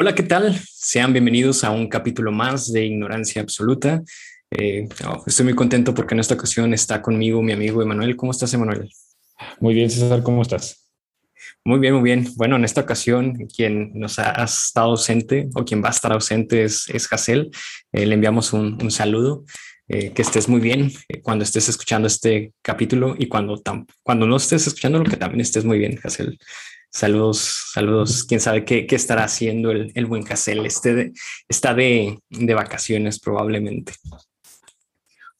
Hola, ¿qué tal? Sean bienvenidos a un capítulo más de Ignorancia Absoluta. Eh, oh, estoy muy contento porque en esta ocasión está conmigo mi amigo Emanuel. ¿Cómo estás, Emanuel? Muy bien, César, ¿cómo estás? Muy bien, muy bien. Bueno, en esta ocasión quien nos ha estado ausente o quien va a estar ausente es, es Hassel. Eh, le enviamos un, saludo. Eh, que estés muy bien cuando estés escuchando este capítulo y cuando, cuando no estés escuchando lo que también estés muy bien, Hassel. Saludos, saludos. Quién sabe qué, estará haciendo el, el buen Casel. Este está de, de, vacaciones probablemente.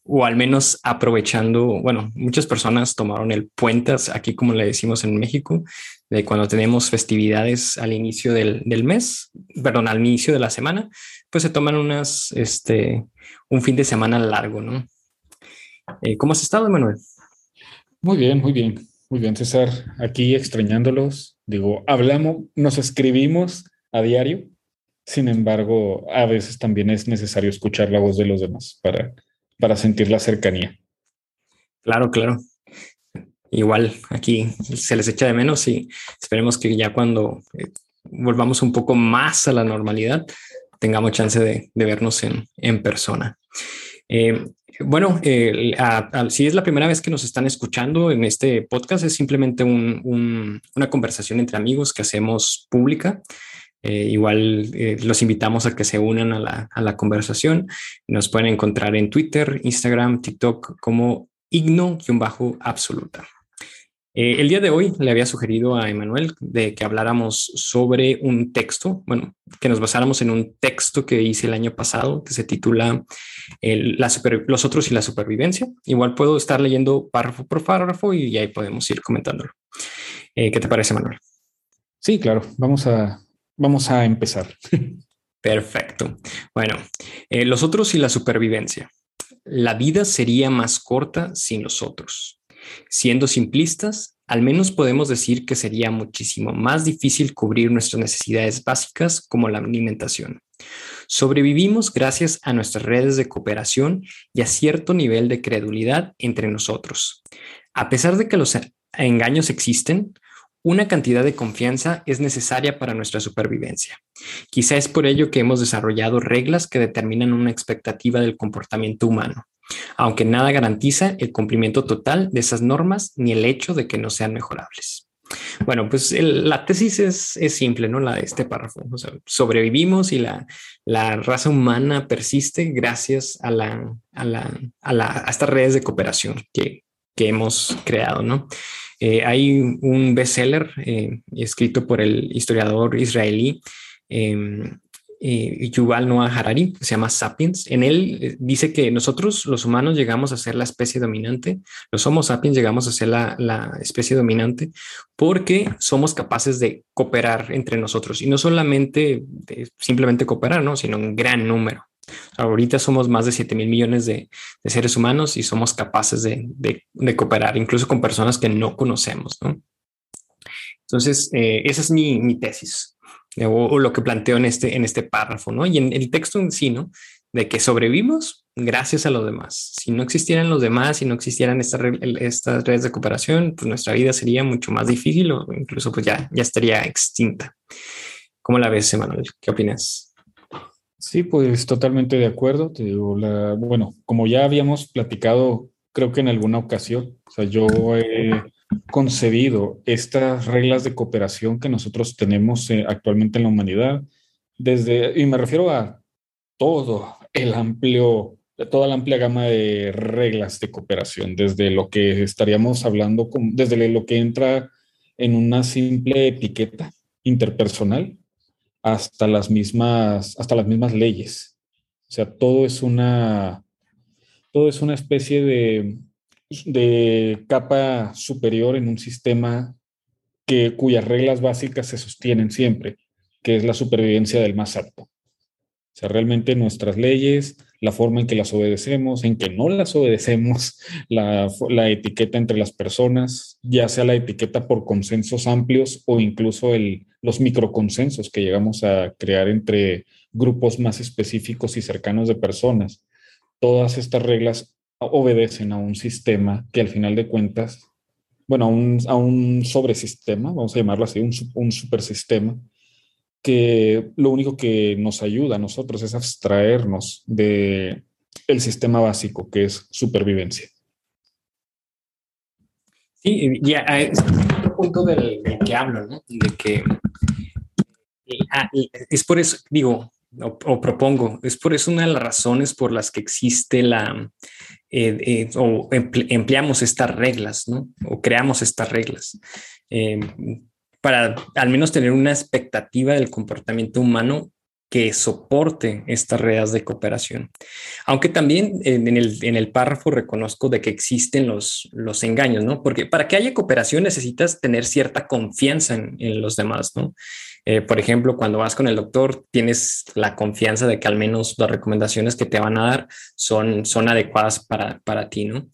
O al menos aprovechando, bueno, muchas personas tomaron el puente, aquí como le decimos en México, de cuando tenemos festividades al inicio del, del mes, perdón, al inicio de la semana, pues se toman unas, este, un fin de semana largo, ¿no? Eh, ¿Cómo has estado, Emanuel? Muy bien, muy bien. Muy bien, César. Aquí extrañándolos. Digo, hablamos, nos escribimos a diario. Sin embargo, a veces también es necesario escuchar la voz de los demás para, para sentir la cercanía. Claro, claro. Igual aquí se les echa de menos y esperemos que ya cuando eh, volvamos un poco más a la normalidad, tengamos chance de, vernos en, en persona. Eh, bueno, si es la primera vez que nos están escuchando en este podcast, es simplemente una conversación entre amigos que hacemos pública. Eh, igual eh, los invitamos a que se unan a la, a la conversación. Nos pueden encontrar en Twitter, Instagram, TikTok como igno-absoluta. Eh, el día de hoy le había sugerido a Emanuel de que habláramos sobre un texto, bueno, que nos basáramos en un texto que hice el año pasado que se titula Los otros y la supervivencia. Igual puedo estar leyendo párrafo por párrafo y ahí podemos ir comentándolo. Eh, ¿Qué te parece, Manuel? Sí, claro, vamos a, vamos a empezar. Perfecto. Bueno, eh, los otros y la supervivencia. La vida sería más corta sin los otros. Siendo simplistas, al menos podemos decir que sería muchísimo más difícil cubrir nuestras necesidades básicas como la alimentación. Sobrevivimos gracias a nuestras redes de cooperación y a cierto nivel de credulidad entre nosotros. A pesar de que los engaños existen, una cantidad de confianza es necesaria para nuestra supervivencia. Quizá es por ello que hemos desarrollado reglas que determinan una expectativa del comportamiento humano aunque nada garantiza el cumplimiento total de esas normas ni el hecho de que no sean mejorables. Bueno, pues la tesis es, simple, ¿no? La de este párrafo. sobrevivimos y la, raza humana persiste gracias a, la, a, estas redes de cooperación que, hemos creado, ¿no? Eh, hay un bestseller eh, escrito por el historiador israelí em, eh, Yuval Noah Harari, se llama Sapiens. En él eh, dice que nosotros, los humanos, llegamos a ser la especie dominante, los Homo sapiens llegamos a ser la, especie dominante porque somos capaces de cooperar entre nosotros y no solamente simplemente cooperar, ¿no? sino un gran número. Ahorita somos más de 7 mil millones de, seres humanos y somos capaces de, cooperar, incluso con personas que no conocemos. ¿no? Entonces, eh, esa es mi, mi tesis o, lo que planteo en este, en este párrafo, ¿no? Y en el texto en sí, ¿no? De que sobrevivimos gracias a los demás. Si no existieran los demás, si no existieran estas, estas redes de cooperación, pues nuestra vida sería mucho más difícil o incluso pues ya, ya estaría extinta. ¿Cómo la ves, Emanuel? ¿Qué opinas? Sí, pues totalmente de acuerdo. Te digo, la, bueno, como ya habíamos platicado, creo que en alguna ocasión, o sea, yo he concebido estas reglas de cooperación que nosotros tenemos eh, actualmente en la humanidad, desde, y me refiero a todo el amplio, toda la amplia gama de reglas de cooperación, desde lo que estaríamos hablando, desde lo que entra en una simple etiqueta interpersonal hasta las mismas, hasta las mismas leyes. O sea, todo es una, todo es una especie de de capa superior en un sistema que, cuyas reglas básicas se sostienen siempre, que es la supervivencia del más alto. O sea, realmente nuestras leyes, la forma en que las obedecemos, en que no las obedecemos, la, la etiqueta entre las personas, ya sea la etiqueta por consensos amplios o incluso el, los microconsensos que llegamos a crear entre grupos más específicos y cercanos de personas. Todas estas reglas obedecen a un sistema que al final de cuentas, bueno, a un, a un sobresistema, vamos a llamarlo así, un, un supersistema, que lo único que nos ayuda a nosotros es abstraernos de sistema básico que es supervivencia. Sí, ya es el punto del, que hablo, ¿no? De que ah, es por eso, digo, o, propongo, es por eso una de las razones por las que existe la, eh, eh, o empleamos estas reglas, ¿no? O creamos estas reglas. Eh, para al menos tener una expectativa del comportamiento humano que soporte estas redes de cooperación. Aunque también en el, párrafo reconozco de que existen los, los engaños, ¿no? Porque para que haya cooperación necesitas tener cierta confianza en, en los demás, ¿no? Eh, por ejemplo, cuando vas con el doctor, tienes la confianza de que al menos las recomendaciones que te van a dar son, son adecuadas para, para ti, ¿no?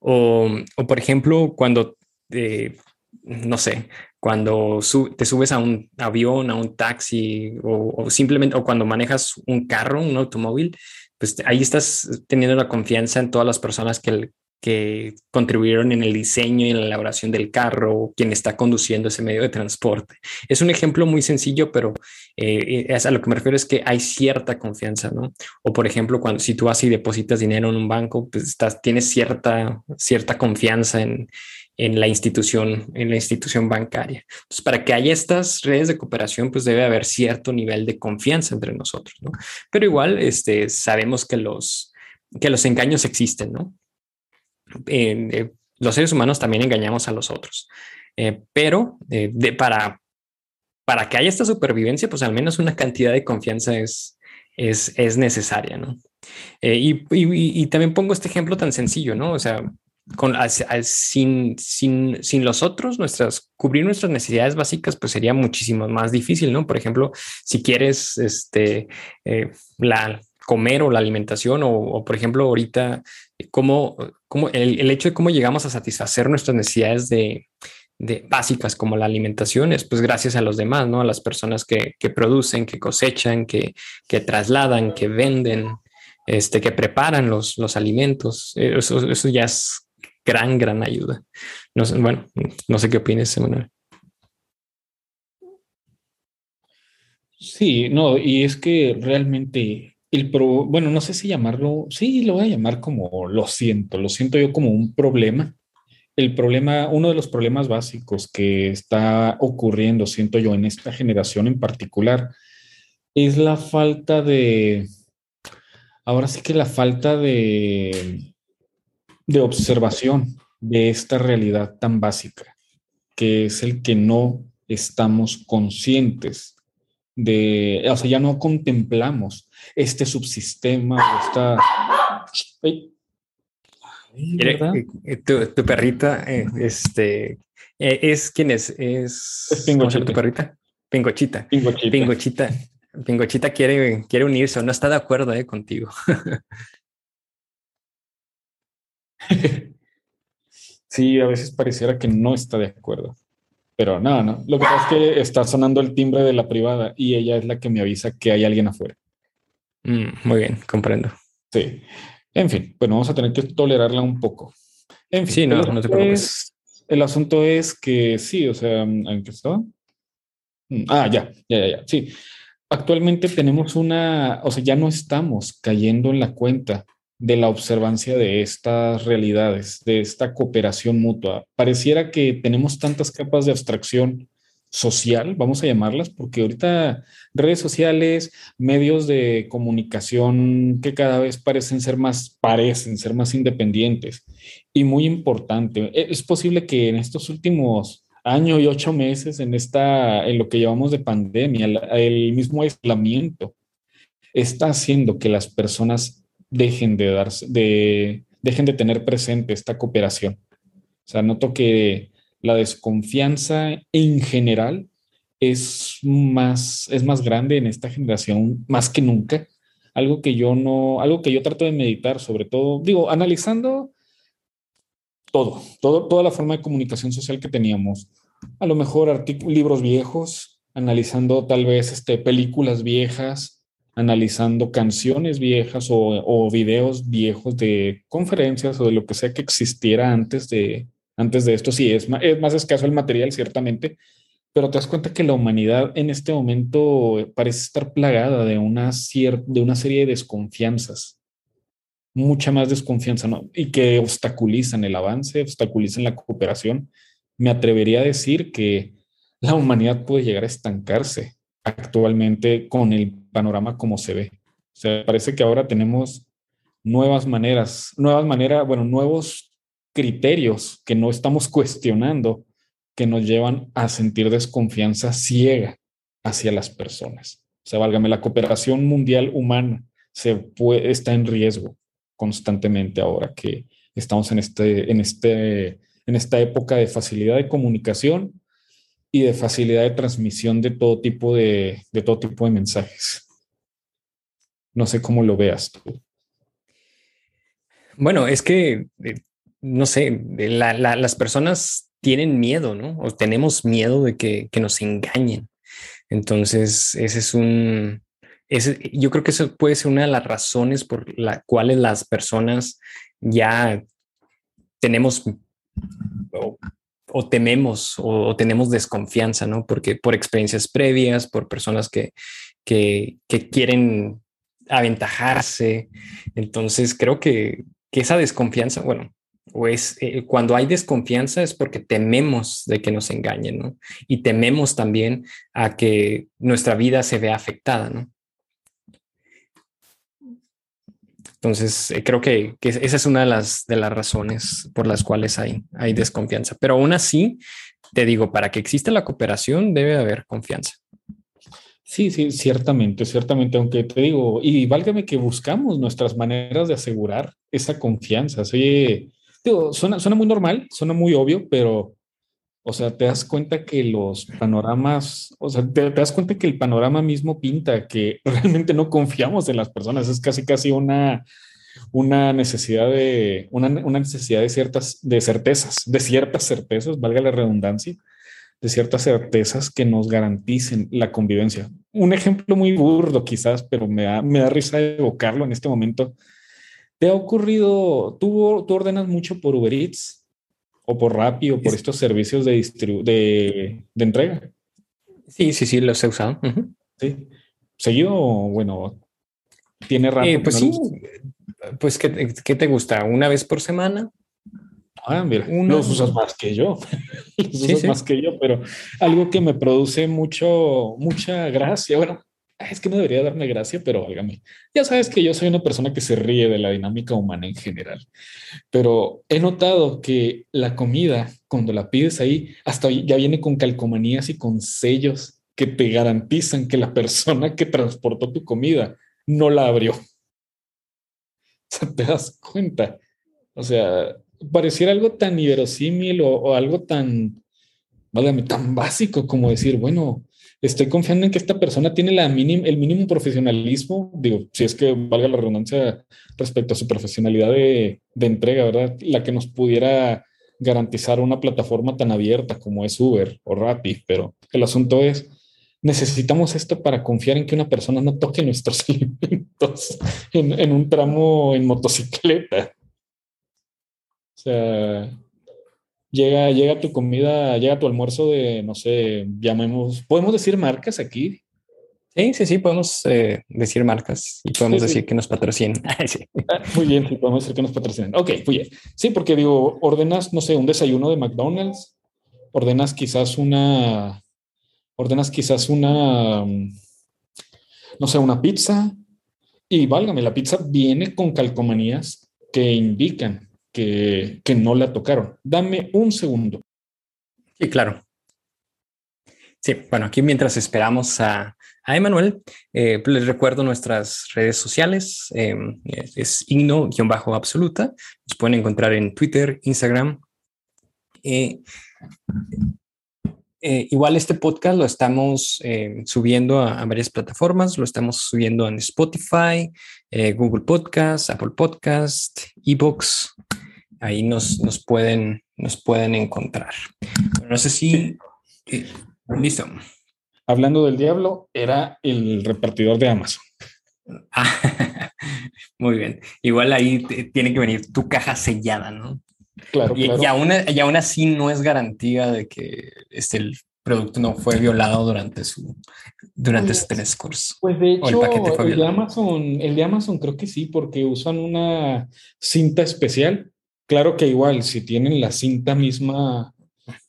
O, o, por ejemplo, cuando, eh, no sé, cuando te subes a un avión, a un taxi o, simplemente o cuando manejas un carro, un automóvil, pues ahí estás teniendo la confianza en todas las personas que, que contribuyeron en el diseño y en la elaboración del carro o quien está conduciendo ese medio de transporte. Es un ejemplo muy sencillo, pero eh, es a lo que me refiero es que hay cierta confianza, ¿no? O por ejemplo, cuando si tú vas y depositas dinero en un banco, pues estás, tienes cierta, cierta confianza en, en la institución, en la institución bancaria. Entonces, para que haya estas redes de cooperación, pues debe haber cierto nivel de confianza entre nosotros, ¿no? Pero igual, este, sabemos que los, que los engaños existen, ¿no? Eh, los seres humanos también engañamos a los otros, eh, pero eh, de, para, para que haya esta supervivencia, pues al menos una cantidad de confianza es, es, es necesaria, ¿no? Y, y, y, también pongo este ejemplo tan sencillo, ¿no? O sea, con, sin, sin, sin los otros, nuestras, cubrir nuestras necesidades básicas, pues sería muchísimo más difícil, ¿no? Por ejemplo, si quieres este, eh, la, comer o la alimentación, o, por ejemplo, ahorita, cómo, cómo el, el, hecho de cómo llegamos a satisfacer nuestras necesidades de, básicas como la alimentación es pues gracias a los demás, ¿no? A las personas que, que producen, que cosechan, que, que trasladan, que venden, este, que preparan los, los alimentos. Eso, eso ya es gran, gran ayuda. No sé, bueno, no sé qué opinas, Emanuel. Sí, no, y es que realmente el pro, bueno, no sé si llamarlo, sí, lo voy a llamar como lo siento, lo siento yo como un problema. El problema, uno de los problemas básicos que está ocurriendo, siento yo, en esta generación en particular, es la falta de, ahora sí que la falta de, de observación de esta realidad tan básica, que es el que no estamos conscientes de, o sea, ya no contemplamos este subsistema, esta... Tu, perrita, eh, este, eh, es quien es, es, es Pingochita. tu perrita, Pingochita. Pingochita. Pingochita. Pingochita quiere, quiere unirse, no está de acuerdo eh, contigo. sí, a veces pareciera que no está de acuerdo. Pero no, no. Lo que pasa es que está sonando el timbre de la privada y ella es la que me avisa que hay alguien afuera. Mm, muy bien, comprendo. Sí. En fin, bueno, vamos a tener que tolerarla un poco. En fin, sí, no, no te preocupes. el asunto es que sí, o sea, ¿en qué estaba? Mm, ah, ya, ya, ya, ya. Sí. Actualmente tenemos una, o sea, ya no estamos cayendo en la cuenta de la observancia de estas realidades, de esta cooperación mutua. Pareciera que tenemos tantas capas de abstracción social, vamos a llamarlas, porque ahorita redes sociales, medios de comunicación que cada vez parecen ser más, parecen ser más independientes. Y muy importante, e, es posible que en estos últimos años y ocho meses, en, esta, en lo que llevamos de pandemia, el mismo aislamiento, está haciendo que las personas dejen de darse, de, dejen de tener presente esta cooperación. O sea, noto que la desconfianza en general es más, es más grande en esta generación, más que nunca. Algo que yo no, algo que yo trato de meditar, sobre todo, digo, analizando todo, todo toda la forma de comunicación social que teníamos. A lo mejor libros viejos, analizando tal vez este, películas viejas, analizando canciones viejas o, videos viejos de conferencias o de lo que sea que existiera antes de, antes de esto. Sí, es más, es más escaso el material, ciertamente, pero te das cuenta que la humanidad en este momento parece estar plagada de una, de una serie de desconfianzas, mucha más desconfianza, ¿no? Y que obstaculizan el avance, obstaculizan la cooperación. Me atrevería a decir que la humanidad puede llegar a estancarse actualmente con el panorama como se ve. O sea, parece que ahora tenemos nuevas maneras, nuevas maneras, bueno, nuevos criterios que no estamos cuestionando que nos llevan a sentir desconfianza ciega hacia las personas. O sea, válgame, la cooperación mundial humana se está en riesgo constantemente ahora que estamos en, este, en, este, en esta época de facilidad de comunicación y de facilidad de transmisión de todo tipo de, de todo tipo de mensajes. No sé cómo lo veas tú. Bueno, es que, eh, no sé, las personas tienen miedo, ¿no? O tenemos miedo de que, nos engañen. Entonces, ese es un, ese, yo creo que eso puede ser una de las razones por las cuales las personas ya tenemos o, tememos o, tenemos desconfianza, ¿no? Porque por experiencias previas, por personas que, que, que quieren aventajarse. Entonces, creo que, que esa desconfianza, bueno, o es eh, cuando hay desconfianza es porque tememos de que nos engañen, ¿no? Y tememos también a que nuestra vida se vea afectada, ¿no? Entonces, eh, creo que, esa es una de las, de las razones por las cuales hay, hay desconfianza. Pero aún así, te digo, para que exista la cooperación debe haber confianza. Sí, sí, ciertamente, ciertamente, aunque te digo, y válgame que buscamos nuestras maneras de asegurar esa confianza. Oye, suena, suena muy normal, suena muy obvio, pero, o sea, te das cuenta que los panoramas, o sea, te, das cuenta que el panorama mismo pinta que realmente no confiamos en las personas. Es casi, casi una, una necesidad de, una, una necesidad de ciertas, de certezas, de ciertas certezas, valga la redundancia, de ciertas certezas que nos garanticen la convivencia. Un ejemplo muy burdo quizás, pero me da, me da risa evocarlo en este momento ¿Te ha ocurrido, tú, tú ordenas mucho por Uber Eats o por Rappi o por estos servicios de, de, de, entrega? Sí, sí, sí, los he usado. Sí. ¿Seguido bueno, tiene rato? Eh, pues sí, pues ¿qué, te gusta? ¿Una vez por semana? Ah, mira, los usas más que yo. los usas más que yo, pero algo que me produce mucho, mucha gracia. Bueno, es que no debería darme gracia, pero válgame. Ya sabes que yo soy una persona que se ríe de la dinámica humana en general, pero he notado que la comida, cuando la pides ahí, hasta ya viene con calcomanías y con sellos que te garantizan que la persona que transportó tu comida no la abrió. O sea, te das cuenta. O sea, pareciera algo tan inverosímil o, algo tan, válgame, tan básico como decir, bueno, estoy confiando en que esta persona tiene la el mínimo profesionalismo, digo, si es que valga la redundancia respecto a su profesionalidad de, entrega, ¿verdad? La que nos pudiera garantizar una plataforma tan abierta como es Uber o Rappi, pero el asunto es, necesitamos esto para confiar en que una persona no toque nuestros alimentos en, en un tramo en motocicleta. O sea, llega, llega tu comida, llega tu almuerzo de, no sé, llamemos, ¿podemos decir marcas aquí? Sí, sí, sí, podemos eh, decir marcas y podemos decir que nos patrocinen. Ah, muy bien, sí, podemos decir que nos patrocinen. Ok, muy bien. Sí, porque digo, ordenas, no sé, un desayuno de McDonald's, ordenas quizás una, ordenas quizás una, no sé, una pizza y válgame, la pizza viene con calcomanías que indican que, no la tocaron. Dame un segundo. Sí, claro. Sí, bueno, aquí mientras esperamos a, a Emanuel, eh, les recuerdo nuestras redes sociales. Em, es igno-absoluta. Nos pueden encontrar en Twitter, Instagram. Eh, eh, igual este podcast lo estamos subiendo a, varias plataformas. Lo estamos subiendo en Spotify, Google Podcast, Apple Podcast, Ebox ahí nos, nos, pueden, nos pueden encontrar. No sé si... Eh, listo. Hablando del diablo, era el repartidor de Amazon. Ah, muy bien. Igual ahí tiene que venir tu caja sellada, ¿no? Claro, y, claro. Y, aún, y aún así no es garantía de que este, producto no fue violado durante su durante pues, su transcurso. Pues de hecho, el, de Amazon, el de Amazon creo que sí, porque usan una cinta especial. Claro que igual, si tienen la cinta misma,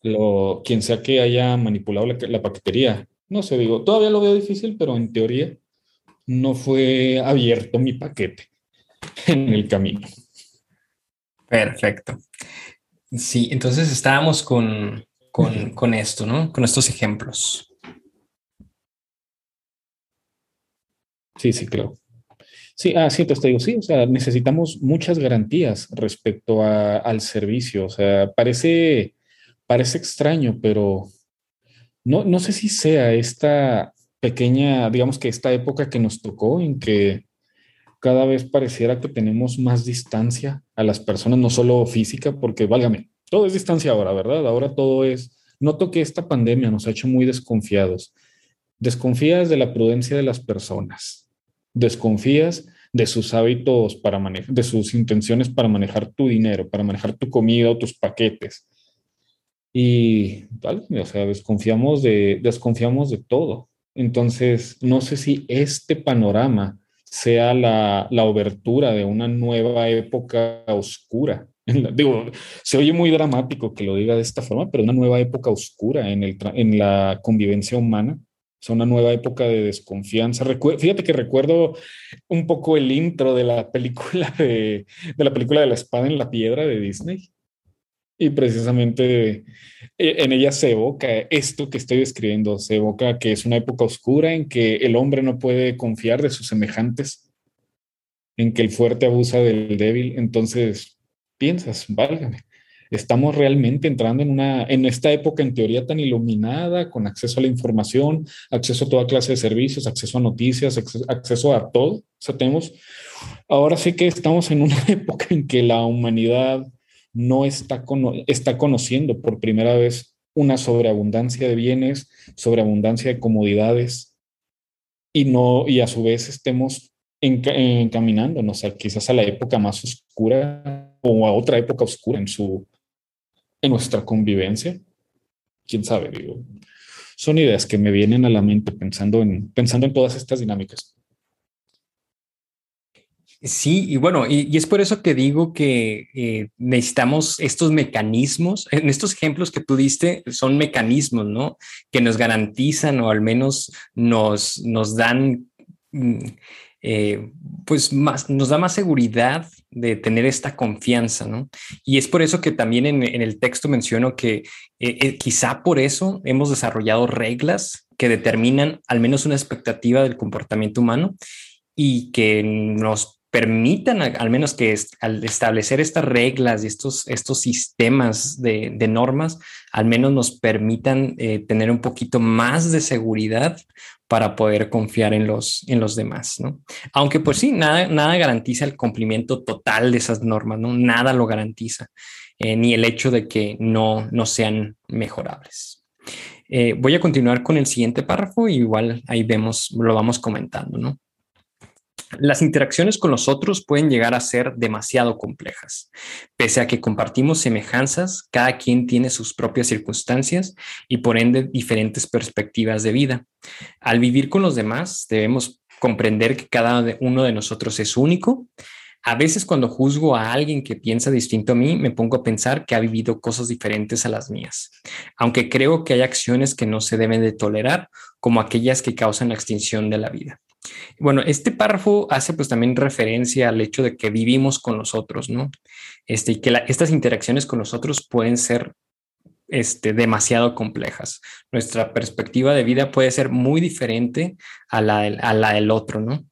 lo, quien sea que haya manipulado la, la paquetería, no sé, digo, todavía lo veo difícil, pero en teoría no fue abierto mi paquete en el camino. Perfecto. Sí, entonces estábamos con, con, esto, ¿no? Con estos ejemplos. Sí, sí, claro. Sí, ah, sí, te digo, sí, o sea, necesitamos muchas garantías respecto al servicio. O sea, parece, parece extraño, pero no, no sé si sea esta pequeña, digamos que esta época que nos tocó en que cada vez pareciera que tenemos más distancia a las personas, no solo física, porque válgame, todo es distancia ahora, ¿verdad? Ahora todo es, noto que esta pandemia nos ha hecho muy desconfiados. Desconfías de la prudencia de las personas, desconfías de sus hábitos para manejar, de sus intenciones para manejar tu dinero, para manejar tu comida o tus paquetes. Y, ¿vale? o sea, desconfiamos de, desconfiamos de todo. Entonces, no sé si este panorama sea la, la obertura de una nueva época oscura. digo, se oye muy dramático que lo diga de esta forma, pero una nueva época oscura en, el, en la convivencia humana. Es una nueva época de desconfianza. fíjate que recuerdo un poco el intro de la película de, de la película de la espada en la piedra de Disney. Y precisamente eh, en ella se evoca esto que estoy describiendo, se evoca que es una época oscura en que el hombre no puede confiar de sus semejantes, en que el fuerte abusa del débil. Entonces, piensas, válgame, estamos realmente entrando en, una, en esta época en teoría tan iluminada, con acceso a la información, acceso a toda clase de servicios, acceso a noticias, acceso a todo. O sea, tenemos, ahora sí que estamos en una época en que la humanidad no está, está conociendo por primera vez una sobreabundancia de bienes, sobreabundancia de comodidades y no y a su vez estemos encaminándonos a quizás a la época más oscura o a otra época oscura en su en nuestra convivencia. Quién sabe, digo. Son ideas que me vienen a la mente pensando en pensando en todas estas dinámicas. Sí, y bueno, y, es por eso que digo que eh, necesitamos estos mecanismos, en estos ejemplos que tú diste, son mecanismos, ¿no? Que nos garantizan o al menos nos, nos dan, mm, eh, pues más, nos da más seguridad de tener esta confianza, ¿no? Y es por eso que también en, el texto menciono que eh, quizá por eso hemos desarrollado reglas que determinan al menos una expectativa del comportamiento humano y que nos permitan al menos que al establecer estas reglas y estos, estos sistemas de, normas, al menos nos permitan eh, tener un poquito más de seguridad para poder confiar en los, en los demás, ¿no? Aunque pues sí, nada, nada garantiza el cumplimiento total de esas normas, ¿no? Nada lo garantiza, eh, ni el hecho de que no, no sean mejorables. Eh, voy a continuar con el siguiente párrafo y igual ahí vemos, lo vamos comentando, ¿no? Las interacciones con los otros pueden llegar a ser demasiado complejas. Pese a que compartimos semejanzas, cada quien tiene sus propias circunstancias y por ende diferentes perspectivas de vida. Al vivir con los demás, debemos comprender que cada uno de nosotros es único. A veces cuando juzgo a alguien que piensa distinto a mí, me pongo a pensar que ha vivido cosas diferentes a las mías, aunque creo que hay acciones que no se deben de tolerar, como aquellas que causan la extinción de la vida. Bueno, este párrafo hace pues también referencia al hecho de que vivimos con nosotros, ¿no? Este, y que estas interacciones con nosotros pueden ser este, demasiado complejas. Nuestra perspectiva de vida puede ser muy diferente a la, a la del otro, ¿no?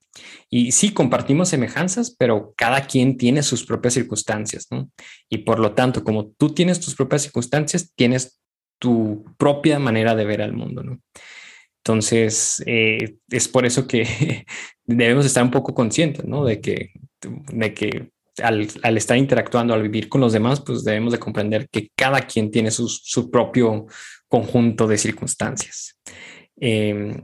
Y sí, compartimos semejanzas, pero cada quien tiene sus propias circunstancias, ¿no? Y por lo tanto, como tú tienes tus propias circunstancias, tienes tu propia manera de ver al mundo, ¿no? Entonces, eh, es por eso que debemos estar un poco conscientes, ¿no? De que, de que al, estar interactuando, al vivir con los demás, pues debemos de comprender que cada quien tiene su, su propio conjunto de circunstancias. Em,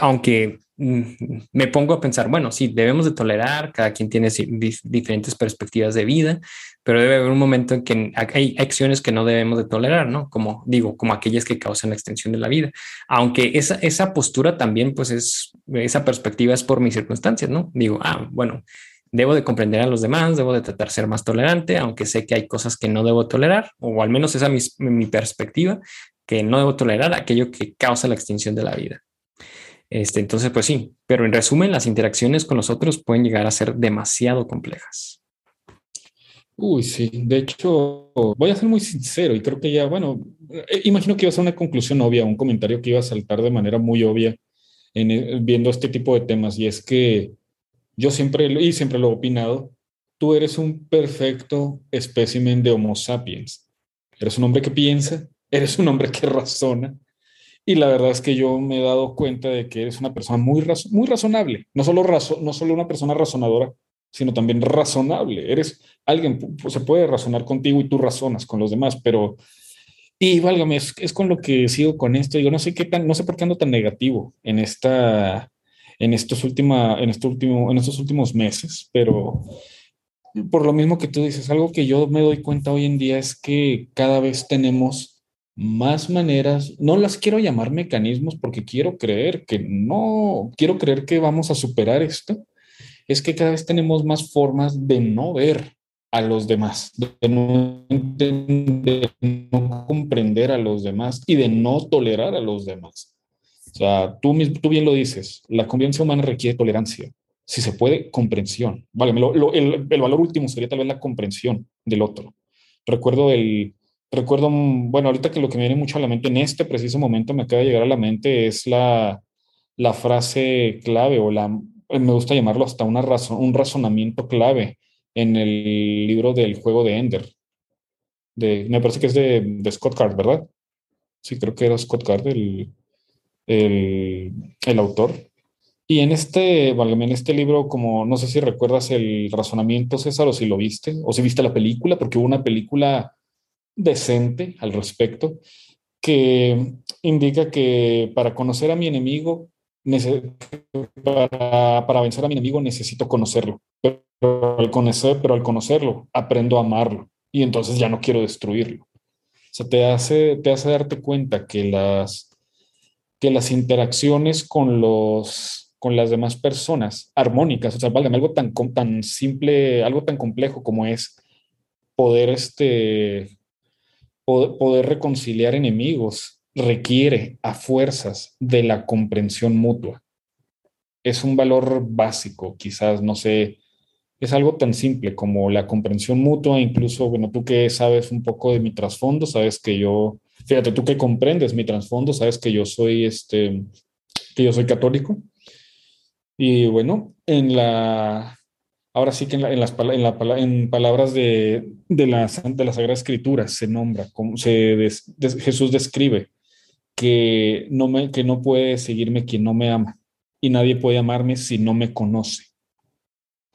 aunque mm, me pongo a pensar, bueno, sí, debemos de tolerar, cada quien tiene diferentes perspectivas de vida, pero debe haber un momento en que hay acciones que no debemos de tolerar, ¿no? Como digo, como aquellas que causan la extensión de la vida. Aunque esa, esa postura también, pues es, esa perspectiva es por mis circunstancias, ¿no? Digo, ah, bueno, debo de comprender a los demás, debo de tratar de ser más tolerante, aunque sé que hay cosas que no debo tolerar, o al menos esa es mi, mi perspectiva, que no debo tolerar aquello que causa la extinción de la vida. Este, entonces, pues sí, pero en resumen, las interacciones con los otros pueden llegar a ser demasiado complejas. Uy, sí, de hecho, voy a ser muy sincero y creo que ya, bueno, eh, imagino que iba a ser una conclusión obvia, un comentario que iba a saltar de manera muy obvia en, eh, viendo este tipo de temas y es que yo siempre, y siempre lo he opinado, tú eres un perfecto espécimen de Homo sapiens. Eres un hombre que piensa, eres un hombre que razona. Y la verdad es que yo me he dado cuenta de que eres una persona muy, muy razonable. No solo, no solo una persona razonadora, sino también razonable. Eres alguien, se puede razonar contigo y tú razonas con los demás, pero... Y válgame, es, es con lo que sigo con esto. Digo, no sé qué tan, no sé por qué ando tan negativo en esta, en estos, última, en, este último, en estos últimos meses, pero por lo mismo que tú dices, algo que yo me doy cuenta hoy en día es que cada vez tenemos más maneras, no las quiero llamar mecanismos porque quiero creer que no, quiero creer que vamos a superar esto, es que cada vez tenemos más formas de no ver a los demás, de no de no comprender a los demás y de no tolerar a los demás. O sea, tú, tú bien lo dices, la convivencia humana requiere tolerancia. Si se puede, comprensión. Vale, el, el, valor último sería tal vez la comprensión del otro. Recuerdo el, recuerdo, bueno, ahorita que lo que me viene mucho a la mente en este preciso momento me acaba de llegar a la mente es la, la frase clave o la, me gusta llamarlo hasta una razón, un razonamiento clave en el libro del juego de Ender. De, me parece que es de, de Scott Card, ¿verdad? Sí, creo que era Scott Card el, el, el autor. Y en este, en este libro, como no sé si recuerdas el razonamiento, César, o si lo viste, o si viste la película, porque hubo una película decente al respecto, que indica que para conocer a mi enemigo, para, para vencer a mi enemigo necesito conocerlo, pero al, conocer, pero al conocerlo aprendo a amarlo y entonces ya no quiero destruirlo. O sea, te hace, te hace darte cuenta que las, que las interacciones con, los, con las demás personas armónicas, o sea, válgame, algo tan, tan simple, algo tan complejo como es poder, este, poder, reconciliar enemigos, requiere a fuerzas de la comprensión mutua. Es un valor básico, quizás, no sé, es algo tan simple como la comprensión mutua, incluso, bueno, tú que sabes un poco de mi trasfondo, sabes que yo Fíjate, tú que comprendes mi trasfondo, sabes que yo soy este, que yo soy católico. Y bueno, en la, ahora sí que en, las palabras de, de, la, de la Sagrada Escritura se nombra, como se Jesús describe que no, me, que no puede seguirme quien no me ama y nadie puede amarme si no me conoce.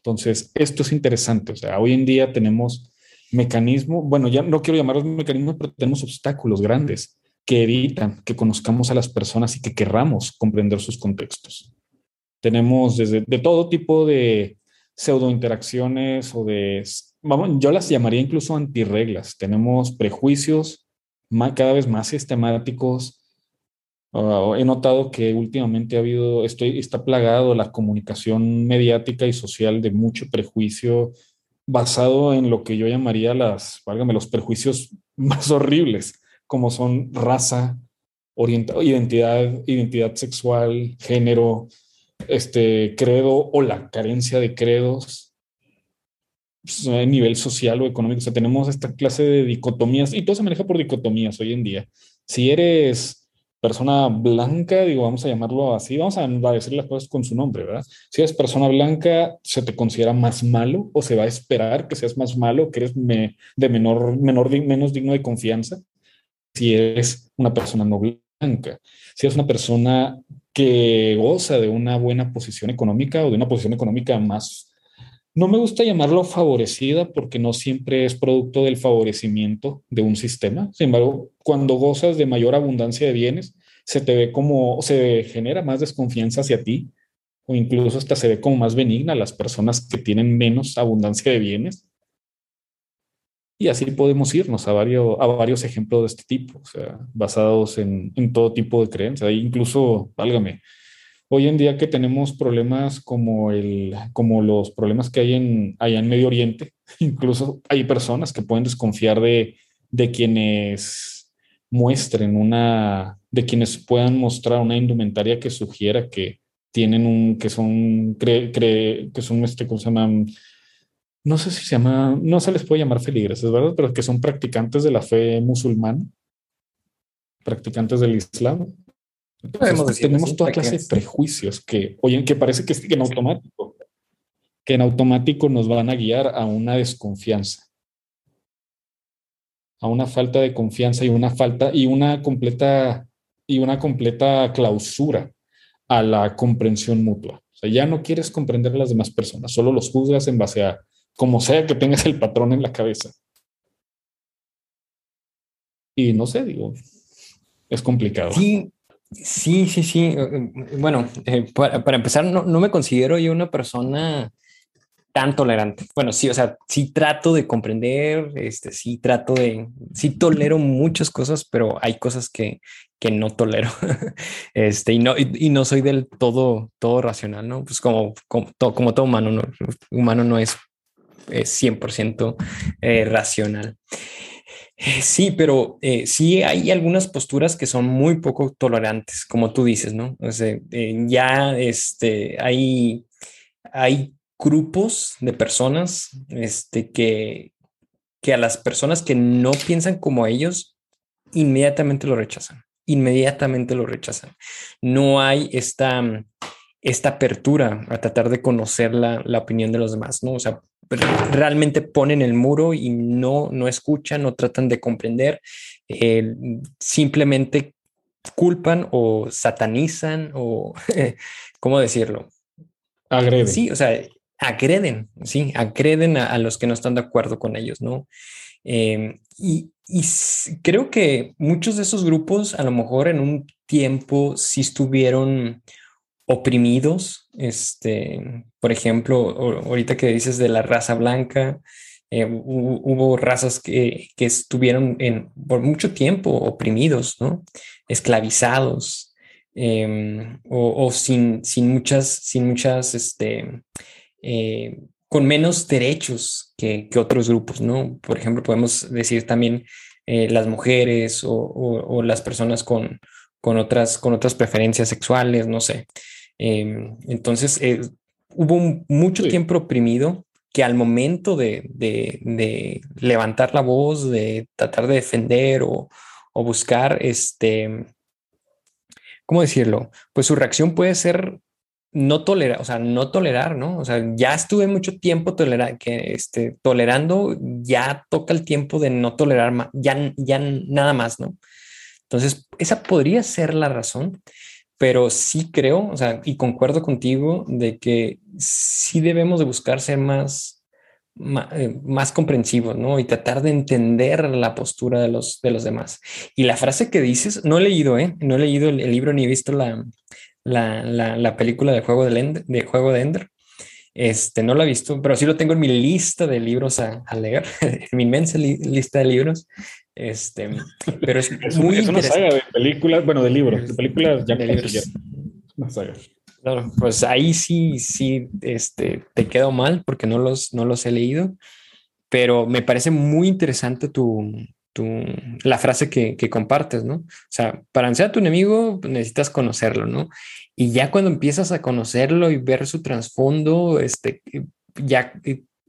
Entonces, esto es interesante. Hoy en día tenemos mecanismo, bueno, ya no quiero llamarlos mecanismos, pero tenemos obstáculos grandes que evitan que conozcamos a las personas y que querramos comprender sus contextos. Tenemos desde de todo tipo de pseudo interacciones o de, vamos, yo las llamaría incluso antirreglas. Tenemos prejuicios cada vez más sistemáticos. Ah, he notado que últimamente ha habido, estoy, está plagado la comunicación mediática y social de mucho prejuicio, basado en lo que yo llamaría las, válgame, los perjuicios más horribles, como son raza, identidad, identidad sexual, género, este credo o la carencia de credos pues, a nivel social o económico. O sea, tenemos esta clase de dicotomías y todo se maneja por dicotomías hoy en día. Si eres persona blanca, digo, vamos a llamarlo así, vamos a decir las cosas con su nombre, ¿verdad? Si eres persona blanca, se te considera más malo o se va a esperar que seas más malo, que eres de menor, menor, menos digno de confianza. Si eres una persona no blanca, si eres una persona que goza de una buena posición económica o de una posición económica más no me gusta llamarlo favorecida porque no siempre es producto del favorecimiento de un sistema. Sin embargo, cuando gozas de mayor abundancia de bienes, se te ve como, se genera más desconfianza hacia ti o incluso hasta se ve como más benigna a las personas que tienen menos abundancia de bienes. Y así podemos irnos a varios, a varios ejemplos de este tipo, o sea, basados en, en todo tipo de creencias. Incluso, válgame, hoy en día que tenemos problemas como, el, como los problemas que hay en, allá en Medio Oriente, incluso hay personas que pueden desconfiar de, de quienes muestren una, de quienes puedan mostrar una indumentaria que sugiera que tienen un, que son, cre, cre, que son, este, ¿cómo se llaman? No sé si se llama, no se les puede llamar feligreses, ¿verdad? Pero que son practicantes de la fe musulmana, practicantes del Islam. Entonces, tenemos toda clase de prejuicios que, oye, que parece que, que en automático, que en automático nos van a guiar a una desconfianza a una falta de confianza y una falta y una completa y una completa clausura a la comprensión mutua. O sea, ya no quieres comprender a las demás personas, solo los juzgas en base a como sea que tengas el patrón en la cabeza. Y no sé, digo, es complicado. Sí, sí, sí, sí. Bueno, eh, para, para, empezar, no, no, me considero yo una persona tan tolerante. Bueno, sí, o sea, sí trato de comprender, este, sí trato de, sí tolero muchas cosas, pero hay cosas que, que no tolero, este, y no, y, no soy del todo, todo racional, ¿no? Pues como, como, todo, como todo humano, ¿no? humano no es, es 100% eh, racional. Eh, sí, pero eh, sí hay algunas posturas que son muy poco tolerantes, como tú dices, ¿no? O sea, eh, ya este, hay, hay grupos de personas este, que, que a las personas que no piensan como ellos, inmediatamente lo rechazan, inmediatamente lo rechazan. No hay esta, esta apertura a tratar de conocer la, la opinión de los demás, ¿no? O sea, realmente ponen el muro y no, no escuchan, no tratan de comprender, eh, simplemente culpan o satanizan o, ¿cómo decirlo? Agreden. Sí, o sea, agreden, sí, agreden a, a, los que no están de acuerdo con ellos, ¿no? Eh, y, y, creo que muchos de esos grupos a lo mejor en un tiempo sí estuvieron oprimidos, este, por ejemplo, ahorita que dices de la raza blanca, eh, hubo, razas que, que estuvieron en, por mucho tiempo oprimidos, ¿no? Esclavizados eh, o, sin, sin muchas, sin muchas, este, eh, con menos derechos que, otros grupos, ¿no? Por ejemplo, podemos decir también eh, las mujeres o, o, o, las personas con, con, otras, con otras preferencias sexuales, no sé. Eh, entonces, eh, hubo un, mucho sí. tiempo oprimido que al momento de, de, de, levantar la voz, de tratar de defender o, o buscar, este, ¿cómo decirlo? Pues su reacción puede ser no tolerar, o sea, no tolerar, ¿no? O sea, ya estuve mucho tiempo tolerar, que, este, tolerando, ya toca el tiempo de no tolerar más, ya, ya nada más, ¿no? Entonces, esa podría ser la razón, pero sí creo, o sea, y concuerdo contigo de que sí debemos de buscar ser más, más, eh, más, comprensivos, ¿no? Y tratar de entender la postura de los, de los demás. Y la frase que dices, no he leído, ¿eh? No he leído el, libro ni he visto la, la, la, la película de Juego de, Ender, de Juego de Ender. Este, no lo he visto, pero sí lo tengo en mi lista de libros a, leer, en mi inmensa li lista de libros. Este, pero es, es muy es una saga de películas, bueno, de libros, de películas ya de libros. Una saga. Claro, pues ahí sí, sí, este, te quedo mal porque no los, no los he leído, pero me parece muy interesante tu, tu, la frase que, que, compartes, ¿no? O sea, para vencer a tu enemigo necesitas conocerlo, ¿no? Y ya cuando empiezas a conocerlo y ver su trasfondo, este, ya,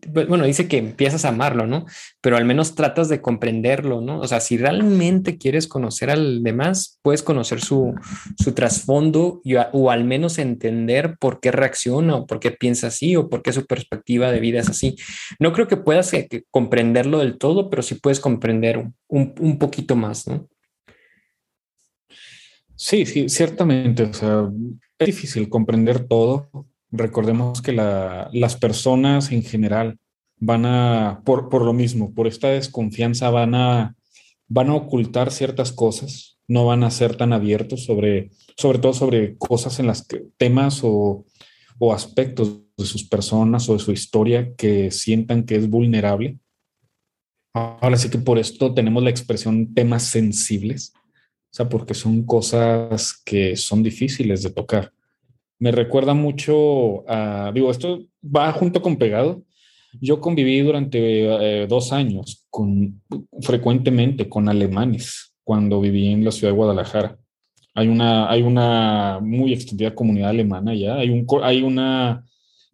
bueno, dice que empiezas a amarlo, ¿no? Pero al menos tratas de comprenderlo, ¿no? O sea, si realmente quieres conocer al demás, puedes conocer su, su trasfondo y, o al menos entender por qué reacciona o por qué piensa así o por qué su perspectiva de vida es así. No creo que puedas que, que comprenderlo del todo, pero sí puedes comprender un, un poquito más, ¿no? Sí, sí, ciertamente. O sea, es difícil comprender todo. Recordemos que la, las personas en general van a, por, por, lo mismo, por esta desconfianza, van a, van a ocultar ciertas cosas, no van a ser tan abiertos sobre, sobre todo sobre cosas en las temas o, o aspectos de sus personas o de su historia que sientan que es vulnerable. Ahora sí que por esto tenemos la expresión temas sensibles, o sea, porque son cosas que son difíciles de tocar. Me recuerda mucho a, digo, esto va junto con pegado. Yo conviví durante eh, dos años con, frecuentemente con alemanes cuando viví en la ciudad de Guadalajara. Hay una, hay una muy extendida comunidad alemana ya. Hay, un, hay una,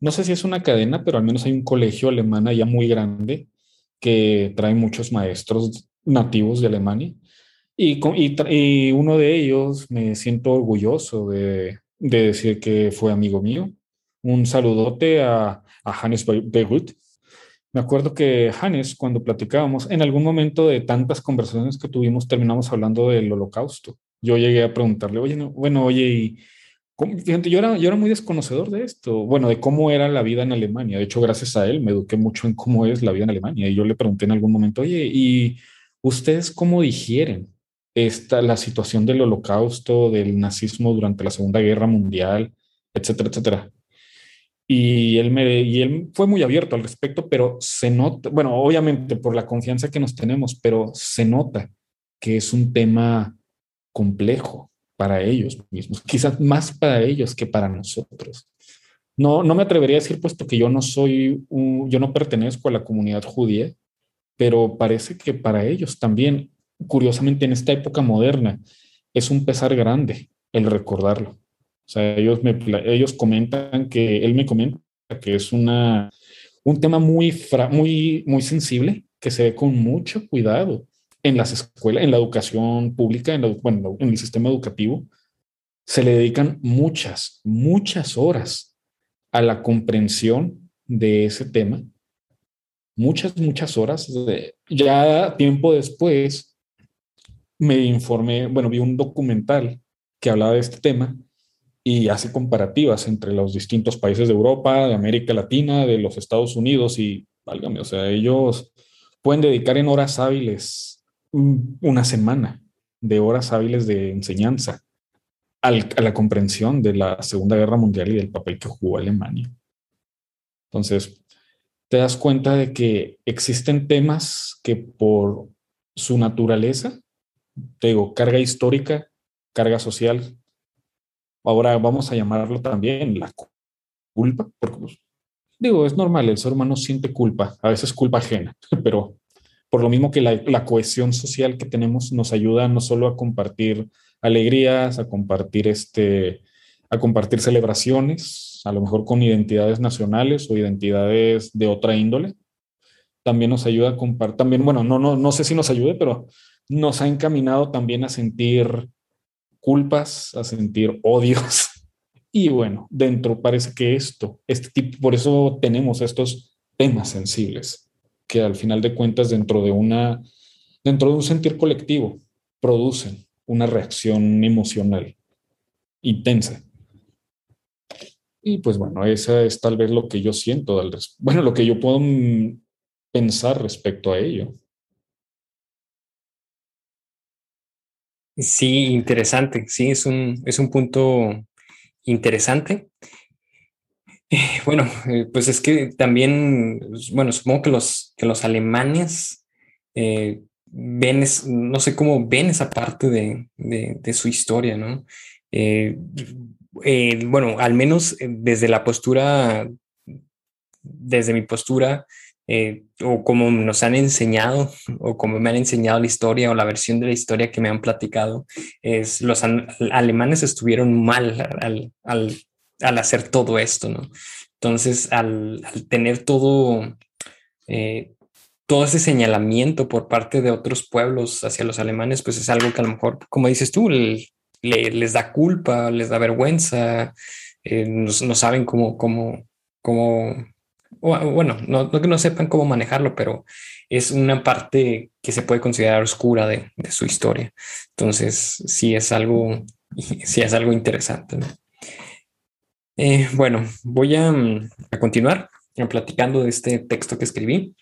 no sé si es una cadena, pero al menos hay un colegio alemán ya muy grande que trae muchos maestros nativos de Alemania. Y, y, uno de ellos me siento orgulloso de, de, decir que fue amigo mío. Un saludote a, a Hannes Beirut. Me acuerdo que Hannes, cuando platicábamos, en algún momento de tantas conversaciones que tuvimos, terminamos hablando del holocausto. Yo llegué a preguntarle, oye, bueno, oye, y yo era, yo era muy desconocedor de esto, bueno, de cómo era la vida en Alemania. De hecho, gracias a él me eduqué mucho en cómo es la vida en Alemania. Y yo le pregunté en algún momento, oye, ¿y ustedes cómo digieren esta, la situación del holocausto, del nazismo durante la Segunda Guerra Mundial, etcétera, etcétera? Y él, me, y él fue muy abierto al respecto, pero se nota, bueno, obviamente por la confianza que nos tenemos, pero se nota que es un tema complejo para ellos mismos, quizás más para ellos que para nosotros. No, no me atrevería a decir, puesto que yo no soy, yo no pertenezco a la comunidad judía, pero parece que para ellos también, curiosamente en esta época moderna, es un pesar grande el recordarlo. O sea, ellos, me, ellos comentan que, él me comenta que es una, un tema muy, muy, muy sensible, que se ve con mucho cuidado en las escuelas, en la educación pública, en, bueno, en el sistema educativo, se le dedican muchas, muchas horas a la comprensión de ese tema. Muchas, muchas horas. ya tiempo después me informé, bueno, vi un documental que hablaba de este tema y hace comparativas entre los distintos países de Europa, de América Latina, de los Estados Unidos y, válgame, o sea, ellos pueden dedicar en horas hábiles una semana de horas hábiles de enseñanza a la comprensión de la Segunda Guerra Mundial y del papel que jugó Alemania. Entonces, te das cuenta de que existen temas que por su naturaleza, te digo, carga histórica, carga social, ahora vamos a llamarlo también la culpa, porque pues, digo, es normal, el ser humano siente culpa, a veces culpa ajena, pero por lo mismo que la, cohesión social que tenemos nos ayuda no solo a compartir alegrías, a compartir este, a compartir celebraciones, a lo mejor con identidades nacionales o identidades de otra índole. También nos ayuda a compartir, también, bueno, no, no, no sé si nos ayude, pero nos ha encaminado también a sentir culpas, a sentir odios. Y bueno, dentro parece que esto, este tipo, por eso tenemos estos temas sensibles que al final de cuentas dentro de una dentro de un sentir colectivo producen una reacción emocional intensa. Y pues bueno, esa es tal vez lo que yo siento, bueno, lo que yo puedo pensar respecto a ello. Sí, interesante. Sí, es un, es un punto interesante. Bueno, eh, pues es que también, bueno, supongo que los, que los alemanes eh, ven, no sé cómo ven esa parte de, de, su historia, ¿no? Eh, bueno, al menos desde la postura, desde mi postura, o como nos han enseñado, o como me han enseñado la historia, o la versión de la historia que me han platicado, es los alemanes estuvieron mal al, al al hacer todo esto, ¿no? Entonces, al, tener todo, eh, todo ese señalamiento por parte de otros pueblos hacia los alemanes, pues es algo que a lo mejor, como dices tú, les da culpa, les da vergüenza, eh, no, saben cómo, cómo, cómo, bueno, no, que no sepan cómo manejarlo, pero es una parte que se puede considerar oscura de, su historia. Entonces, sí es algo, sí es algo interesante. Eh, bueno, voy mm, a, continuar platicando de este texto que escribí.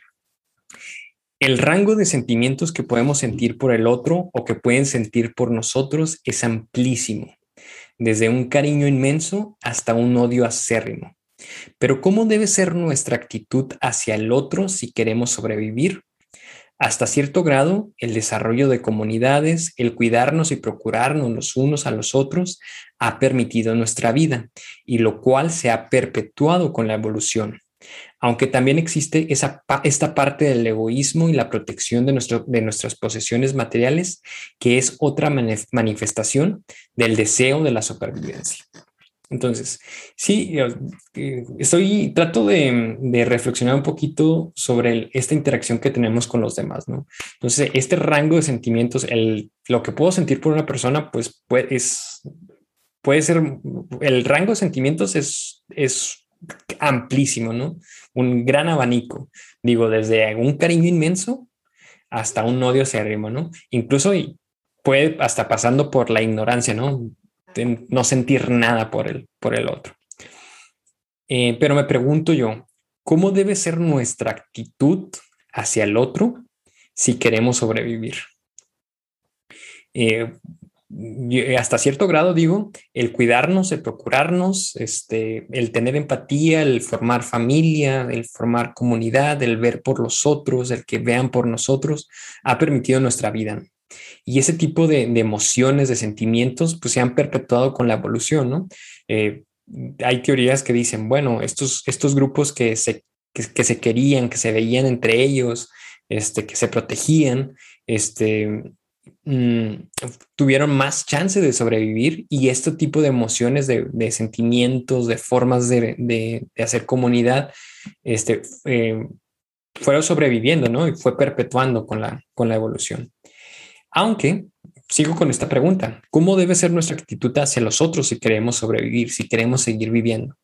El rango de sentimientos que podemos sentir por el otro o que pueden sentir por nosotros es amplísimo. desde un cariño inmenso hasta un odio acérrimo. Pero ¿cómo debe ser nuestra actitud hacia el otro si queremos sobrevivir? Hasta cierto grado, el desarrollo de comunidades, el cuidarnos y procurarnos los unos a los otros ha permitido nuestra vida y lo cual se ha perpetuado con la evolución. Aunque también existe esta parte del egoísmo y la protección de nuestras posesiones materiales, que es otra manifestación del deseo de la supervivencia. Entonces, sí, eh, estoy, trato de, reflexionar un poquito sobre esta interacción que tenemos con los demás, ¿no? Entonces, este rango de sentimientos, el, lo que puedo sentir por una persona, pues puede, es, puede ser, el rango de sentimientos es, es amplísimo, ¿no? Un gran abanico, digo, desde un cariño inmenso hasta un odio acérrimo, ¿no? Incluso puede hasta pasando por la ignorancia, ¿no? No sentir nada por el, por el otro. Eh, pero me pregunto yo, ¿cómo debe ser nuestra actitud hacia el otro si queremos sobrevivir? Eh, hasta cierto grado digo, el cuidarnos, el procurarnos, este, el tener empatía, el formar familia, el formar comunidad, el ver por los otros, el que vean por nosotros, ha permitido nuestra vida. Y ese tipo de, emociones, de sentimientos, pues se han perpetuado con la evolución, ¿no? Eh, hay teorías que dicen, bueno, estos, estos grupos que se, que, se querían, que se veían entre ellos, este, que se protegían, este, mm, tuvieron más chance de sobrevivir y este tipo de emociones, de, sentimientos, de formas de, hacer comunidad, este, eh, fueron sobreviviendo, ¿no? Y fue perpetuando con la, con la evolución. Aunque sigo con esta pregunta, ¿cómo debe ser nuestra actitud hacia los otros si queremos sobrevivir, si queremos seguir viviendo?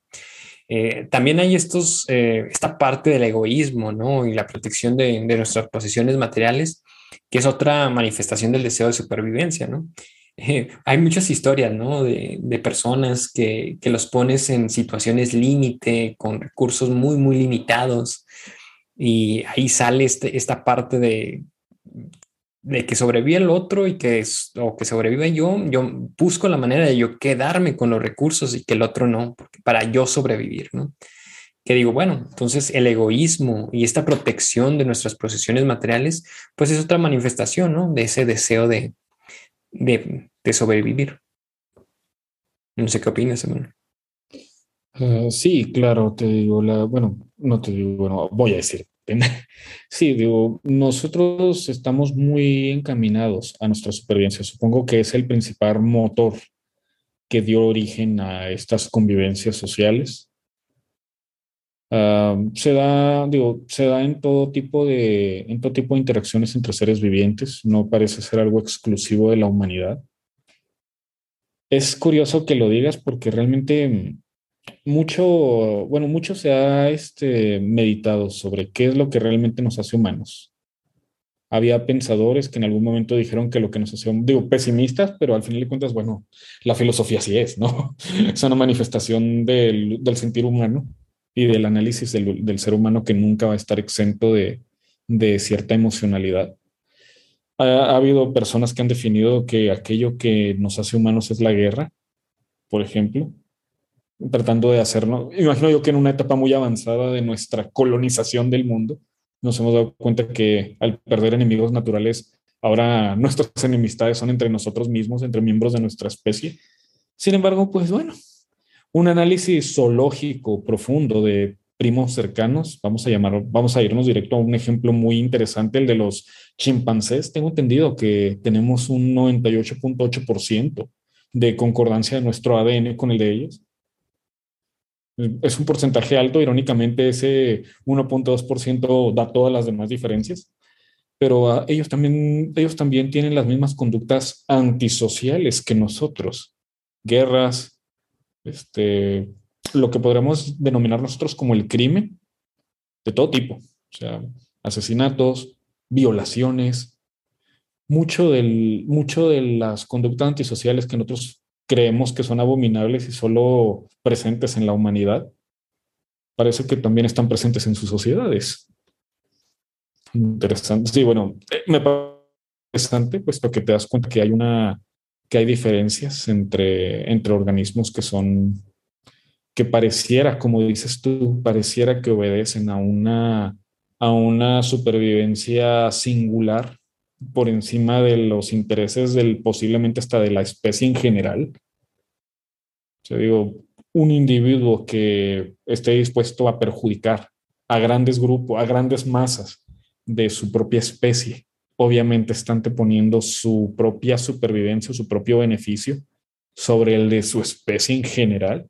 Eh, también hay estos, eh, esta parte del egoísmo ¿no? y la protección de, nuestras posesiones materiales, que es otra manifestación del deseo de supervivencia. ¿no? Eh, hay muchas historias ¿no? de, personas que, los pones en situaciones límite, con recursos muy, muy limitados, y ahí sale este, esta parte de de que sobreviva el otro y que, o que sobreviva yo, yo busco la manera de yo quedarme con los recursos y que el otro no, para yo sobrevivir, ¿no? Que digo, bueno, entonces el egoísmo y esta protección de nuestras posesiones materiales, pues es otra manifestación, ¿no? De ese deseo de, de, sobrevivir. No sé qué opinas, hermano. Ah, sí, claro, te digo, la, bueno, no te digo, bueno, voy a decir, Sí, digo, nosotros estamos muy encaminados a nuestra supervivencia. Supongo que es el principal motor que dio origen a estas convivencias sociales. Ah, se da, digo, se da en todo tipo de, en todo tipo de interacciones entre seres vivientes. No parece ser algo exclusivo de la humanidad. Es curioso que lo digas porque realmente mucho, bueno, mucho se ha este, meditado sobre qué es lo que realmente nos hace humanos. Había pensadores que en algún momento dijeron que lo que nos hace, digo, pesimistas, pero al final de cuentas, bueno, la filosofía sí es, ¿no? es una manifestación del, del sentir humano y del análisis del, del, ser humano que nunca va a estar exento de, de cierta emocionalidad. Ha habido personas que han definido que aquello que nos hace humanos es la guerra, por ejemplo, tratando de hacerlo. Imagino yo que en una etapa muy avanzada de nuestra colonización del mundo, nos hemos dado cuenta que al perder enemigos naturales, ahora nuestras enemistades son entre nosotros mismos, entre miembros de nuestra especie. Sin embargo, pues bueno, un análisis zoológico profundo de primos cercanos, vamos a llamar, vamos a irnos directo a un ejemplo muy interesante, el de los chimpancés. Tengo entendido que tenemos un 98.8% de concordancia de nuestro ADN con el de ellos es un porcentaje alto, irónicamente ese 1.2% da todas las demás diferencias, pero ah, ellos, también, ellos también tienen las mismas conductas antisociales que nosotros, guerras, este, lo que podremos denominar nosotros como el crimen, de todo tipo, o sea, asesinatos, violaciones, mucho, del, mucho de las conductas antisociales que nosotros creemos que son abominables y solo presentes en la humanidad, parece que también están presentes en sus sociedades. Interesante. Sí, bueno, eh, me parece interesante, puesto que te das cuenta que hay una que hay diferencias entre, entre organismos que son, que pareciera, como dices tú, pareciera que obedecen a una, a una supervivencia singular por encima de los intereses del posiblemente hasta de la especie en general. O sea, digo, un individuo que esté dispuesto a perjudicar a grandes grupos, a grandes masas de su propia especie, obviamente está anteponiendo su propia supervivencia, su propio beneficio sobre el de su especie en general.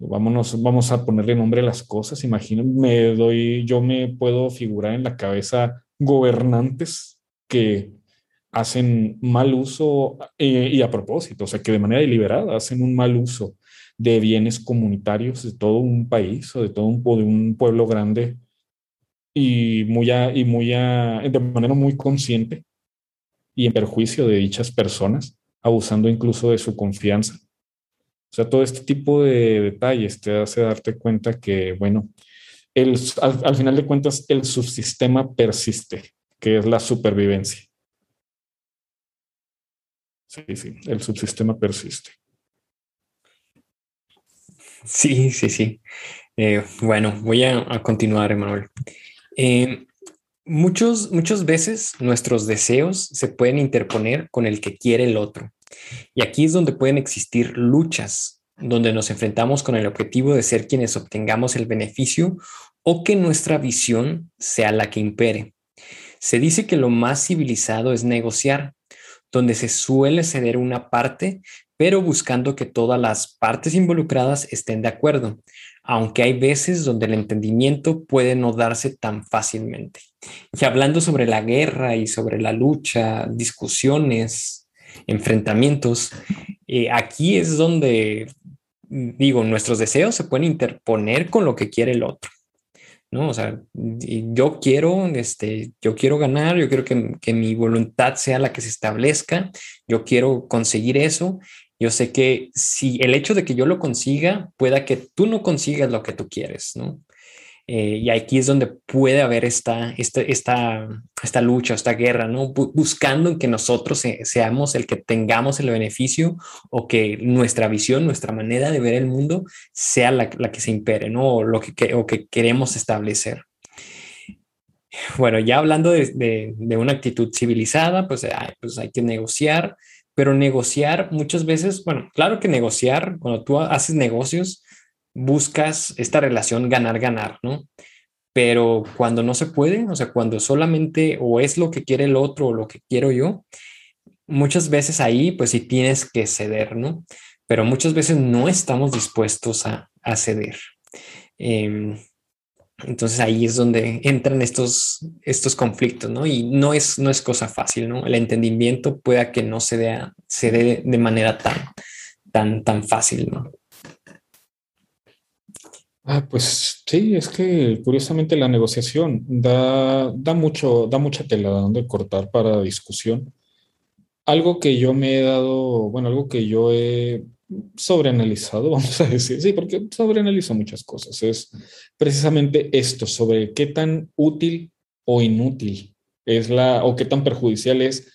Vámonos, vamos a ponerle nombre a las cosas. Imaginen, me doy, yo me puedo figurar en la cabeza gobernantes que hacen mal uso eh, y a propósito, o sea, que de manera deliberada hacen un mal uso de bienes comunitarios de todo un país o de todo un, de un pueblo grande y, muy y muy de manera muy consciente y en perjuicio de dichas personas, abusando incluso de su confianza. O sea, todo este tipo de detalles te hace darte cuenta que, bueno, el, al, final de cuentas, el subsistema persiste, que es la supervivencia. Sí, sí, el subsistema persiste. Sí, sí, sí. Eh, bueno, voy a, continuar, Emanuel. Eh, muchos, muchas veces nuestros deseos se pueden interponer con el que quiere el otro. Y aquí es donde pueden existir luchas, donde nos enfrentamos con el objetivo de ser quienes obtengamos el beneficio o que nuestra visión sea la que impere. Se dice que lo más civilizado es negociar, donde se suele ceder una parte, pero buscando que todas las partes involucradas estén de acuerdo, aunque hay veces donde el entendimiento puede no darse tan fácilmente. Y hablando sobre la guerra y sobre la lucha, discusiones, enfrentamientos, eh, aquí es donde, digo, nuestros deseos se pueden interponer con lo que quiere el otro. ¿No? O sea, yo quiero, este, yo quiero ganar, yo quiero que, que, mi voluntad sea la que se establezca, yo quiero conseguir eso yo sé que si el hecho de que yo lo consiga, pueda que tú no consigas lo que tú quieres, ¿no? Eh, y aquí es donde puede haber esta, esta, esta, esta lucha, esta guerra, ¿no? buscando que nosotros seamos el que tengamos el beneficio o que nuestra visión, nuestra manera de ver el mundo sea la, la que se impere, ¿no? O lo que, o que queremos establecer. Bueno, ya hablando de, de, de una actitud civilizada, pues, pues hay que negociar, pero negociar muchas veces, bueno, claro que negociar, cuando tú haces negocios, buscas esta relación ganar-ganar, ¿no? Pero cuando no se puede, o sea, cuando solamente o es lo que quiere el otro o lo que quiero yo, muchas veces ahí, pues sí tienes que ceder, ¿no? Pero muchas veces no estamos dispuestos a, a ceder. Eh, entonces ahí es donde entran estos, estos conflictos, ¿no? Y no es, no es cosa fácil, ¿no? El entendimiento pueda que no se dé, se dé de manera tan, tan, tan fácil, ¿no? Ah, pues sí, es que curiosamente la negociación da, da, mucho, da mucha tela donde cortar para discusión. Algo que yo me he dado, bueno, algo que yo he sobreanalizado, vamos a decir, sí, porque sobreanalizo muchas cosas, es precisamente esto, sobre qué tan útil o inútil es la, o qué tan perjudicial es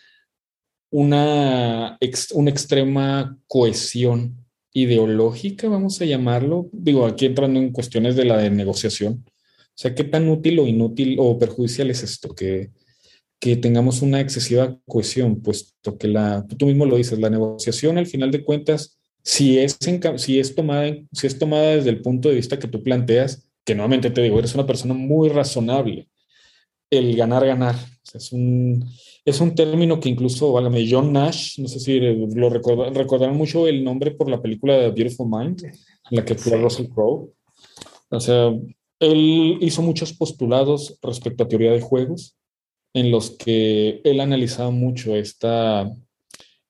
una, una extrema cohesión ideológica, vamos a llamarlo, digo, aquí entrando en cuestiones de la de negociación, o sea, qué tan útil o inútil o perjudicial es esto, que, que tengamos una excesiva cohesión, puesto que la, tú mismo lo dices, la negociación al final de cuentas si es, si, es tomada, si es tomada desde el punto de vista que tú planteas, que nuevamente te digo, eres una persona muy razonable, el ganar, ganar. es, un, es un término que incluso, válgame, John Nash, no sé si lo recordarán mucho el nombre por la película de Beautiful Mind, en la que actúa Russell Crowe. O sea, él hizo muchos postulados respecto a teoría de juegos, en los que él analizaba mucho esta,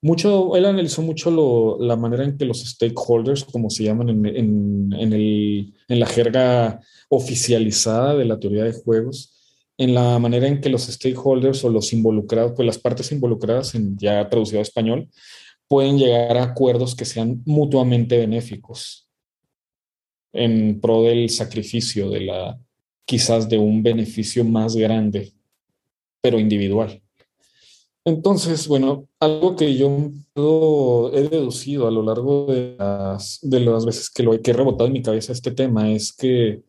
mucho, él analizó mucho la manera en que los stakeholders, como se llaman en, en, la jerga oficializada de la teoría de juegos, en la manera en que los stakeholders o los involucrados, pues las partes involucradas, en, ya traducido a español, pueden llegar a acuerdos que sean mutuamente benéficos en pro del sacrificio de la, quizás de un beneficio más grande, pero individual. Entonces, bueno, algo que yo he deducido a lo largo de las, de las veces que lo que he rebotado en mi cabeza este tema es que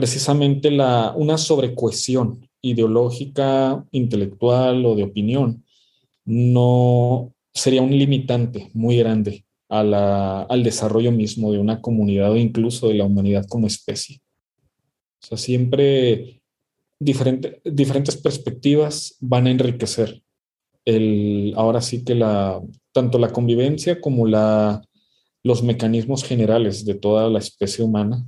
precisamente la, una sobrecohesión ideológica, intelectual o de opinión no sería un limitante muy grande a la, al desarrollo mismo de una comunidad o incluso de la humanidad como especie. O sea, siempre diferente, diferentes perspectivas van a enriquecer el, ahora sí que la, tanto la convivencia como la, los mecanismos generales de toda la especie humana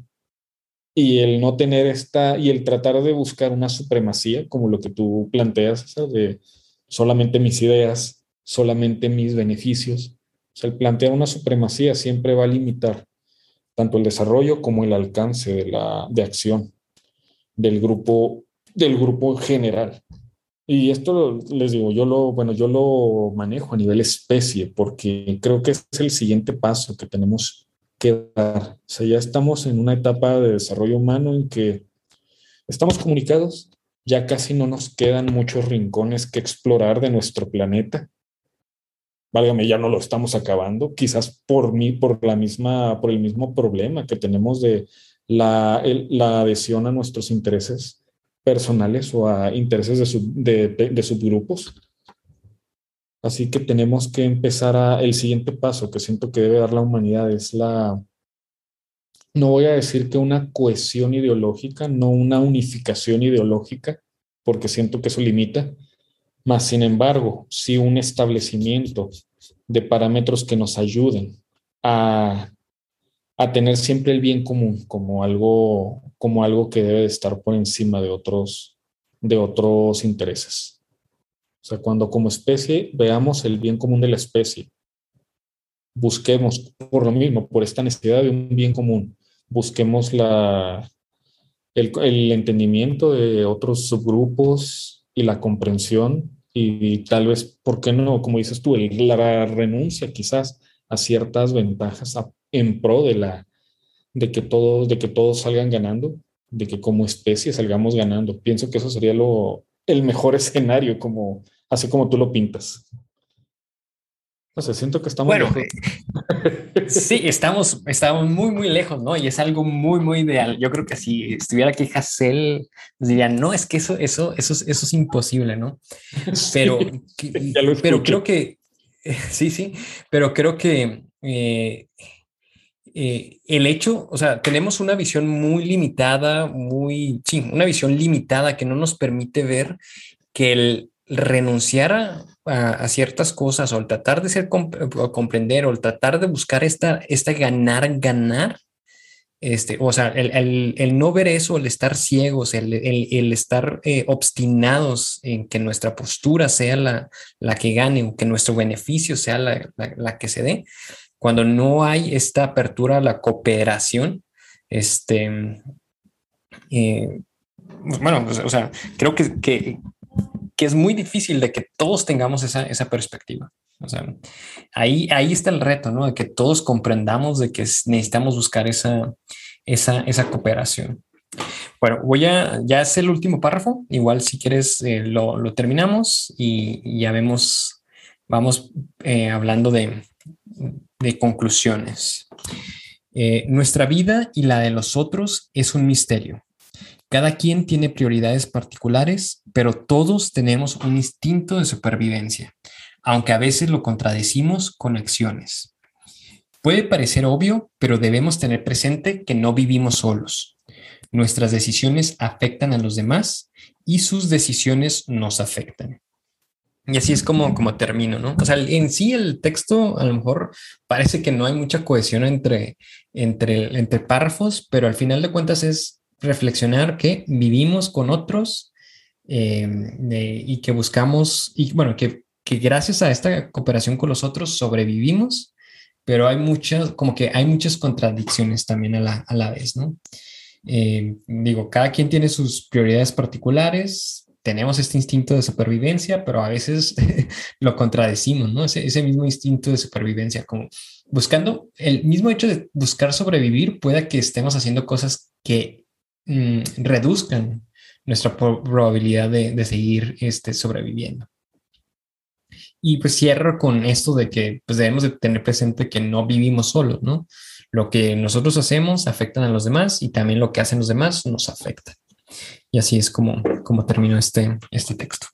y el no tener esta y el tratar de buscar una supremacía como lo que tú planteas de solamente mis ideas solamente mis beneficios. O sea el plantear una supremacía siempre va a limitar tanto el desarrollo como el alcance de la de acción del grupo del grupo general. Y esto les digo, yo lo, bueno, yo lo manejo a nivel especie porque creo que es el siguiente paso que tenemos que dar. O sea, ya estamos en una etapa de desarrollo humano en que estamos comunicados, ya casi no nos quedan muchos rincones que explorar de nuestro planeta. Válgame, ya no lo estamos acabando, quizás por mí, por la misma, por el mismo problema que tenemos de la, la adhesión a nuestros intereses personales o a intereses de, de, subgrupos. Así que tenemos que empezar a, el siguiente paso que siento que debe dar la humanidad es la, no voy a decir que una cohesión ideológica, no una unificación ideológica, porque siento que eso limita, más sin embargo, sí un establecimiento de parámetros que nos ayuden a a tener siempre el bien común como algo, como algo que debe de estar por encima de otros, de otros intereses. O sea, cuando como especie veamos el bien común de la especie, busquemos por lo mismo, por esta necesidad de un bien común, busquemos la, el, el entendimiento de otros subgrupos y la comprensión y, tal vez, ¿por qué no? Como dices tú, la renuncia quizás a ciertas ventajas, en pro de la de que todos de que todos salgan ganando, de que como especie salgamos ganando. Pienso que eso sería lo el mejor escenario como así como tú lo pintas. O sea, siento que estamos bueno, eh, sí, estamos, estamos muy, muy lejos, ¿no? Y es algo muy, muy ideal. Yo creo que si estuviera aquí Hassel, diría, no, es que eso, eso, eso, eso es imposible, ¿no? Pero, pero creo que, sí, sí, pero creo que eh, eh, el hecho, o sea, tenemos una visión muy limitada, muy, sí, una visión limitada que no nos permite ver que el renunciar a, ciertas cosas o el tratar de ser comprender o el tratar de buscar esta, esta ganar, ganar, este, o sea, el, el, no ver eso, el estar ciegos, el, el estar eh, obstinados en que nuestra postura sea la, la, que gane o que nuestro beneficio sea la, la que se dé, cuando no hay esta apertura a la cooperación, este, eh, bueno, pues, o sea, creo que, que, es muy difícil de que todos tengamos esa, esa perspectiva. O sea, ahí, ahí está el reto, ¿no? De que todos comprendamos de que necesitamos buscar esa, esa, esa cooperación. Bueno, voy a, ya es el último párrafo, igual si quieres eh, lo, lo, terminamos y, ya vemos, vamos eh, hablando de, de conclusiones. Eh, nuestra vida y la de los otros es un misterio. Cada quien tiene prioridades particulares, pero todos tenemos un instinto de supervivencia, aunque a veces lo contradecimos con acciones. Puede parecer obvio, pero debemos tener presente que no vivimos solos. Nuestras decisiones afectan a los demás y sus decisiones nos afectan. Y así es como, como termino, ¿no? O sea, en sí el texto a lo mejor parece que no hay mucha cohesión entre, entre, entre párrafos, pero al final de cuentas es reflexionar que vivimos con otros eh, y que buscamos, y bueno, que, que gracias a esta cooperación con los otros sobrevivimos, pero hay muchas, como que hay muchas contradicciones también a la, a la vez, ¿no? Eh, digo, cada quien tiene sus prioridades particulares, tenemos este instinto de supervivencia, pero a veces lo contradecimos, ¿no? Ese, mismo instinto de supervivencia, como buscando el mismo hecho de buscar sobrevivir, pueda que estemos haciendo cosas que mm, reduzcan nuestra probabilidad de, seguir este, sobreviviendo. Y pues cierro con esto de que pues debemos de tener presente que no vivimos solos, ¿no? Lo que nosotros hacemos afecta a los demás y también lo que hacen los demás nos afecta. Y así es como, como terminó este, este texto.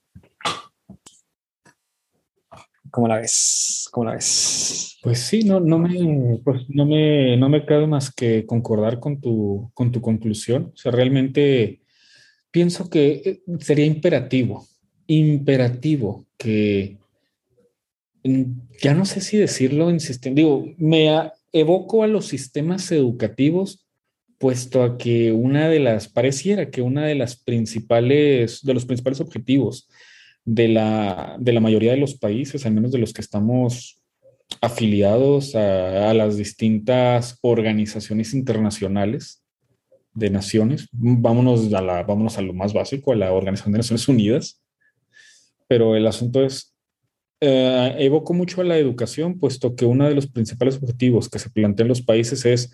¿Cómo la ves? ¿Cómo la ves? Pues sí, no, no, me, pues no, me, no me cabe más que concordar con tu, con tu conclusión. O sea, realmente pienso que eh, sería imperativo, imperativo que mm, ya no sé si decirlo insisten, digo, me evoco a los sistemas educativos puesto a que una de las, pareciera que una de las principales, de los principales objetivos de la, de la mayoría de los países, al menos de los que estamos afiliados a, las distintas organizaciones internacionales de naciones, vámonos a, la, vámonos a lo más básico, a la Organización de Naciones Unidas, pero el asunto es, eh, evoco mucho a la educación, puesto que uno de los principales objetivos que se plantean los países es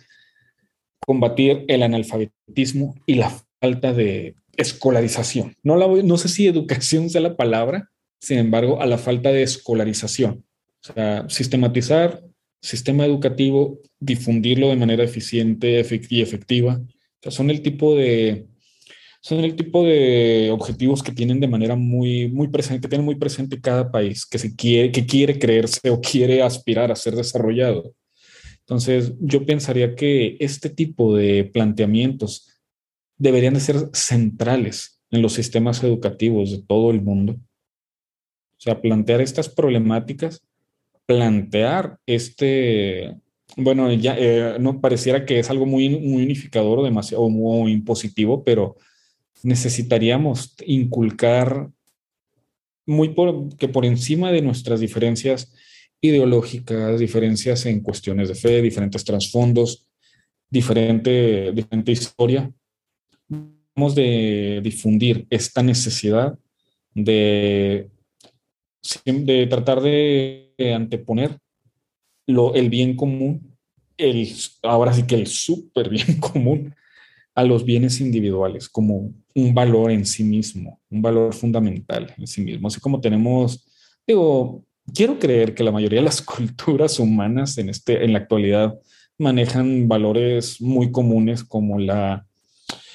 combatir el analfabetismo y la falta de escolarización. No, la, no sé si educación sea la palabra, sin embargo, a la falta de escolarización. O sea, sistematizar sistema educativo, difundirlo de manera eficiente y efectiva. O sea, son el tipo de son el tipo de objetivos que tienen de manera muy, muy presente, que tiene muy presente cada país, que, se quiere, que quiere creerse o quiere aspirar a ser desarrollado. Entonces, yo pensaría que este tipo de planteamientos deberían de ser centrales en los sistemas educativos de todo el mundo. O sea, plantear estas problemáticas, plantear este, bueno, ya eh, no pareciera que es algo muy, unificador o demasiado muy impositivo, pero necesitaríamos inculcar muy por, que por encima de nuestras diferencias ideológicas, diferencias en cuestiones de fe, diferentes trasfondos, diferente, diferente historia. Vamos de difundir esta necesidad de, de tratar de anteponer lo, el bien común, el, ahora sí que el súper bien común, a los bienes individuales como un valor en sí mismo, un valor fundamental en sí mismo. Así como tenemos, digo, quiero creer que la mayoría de las culturas humanas en, este, en la actualidad manejan valores muy comunes como la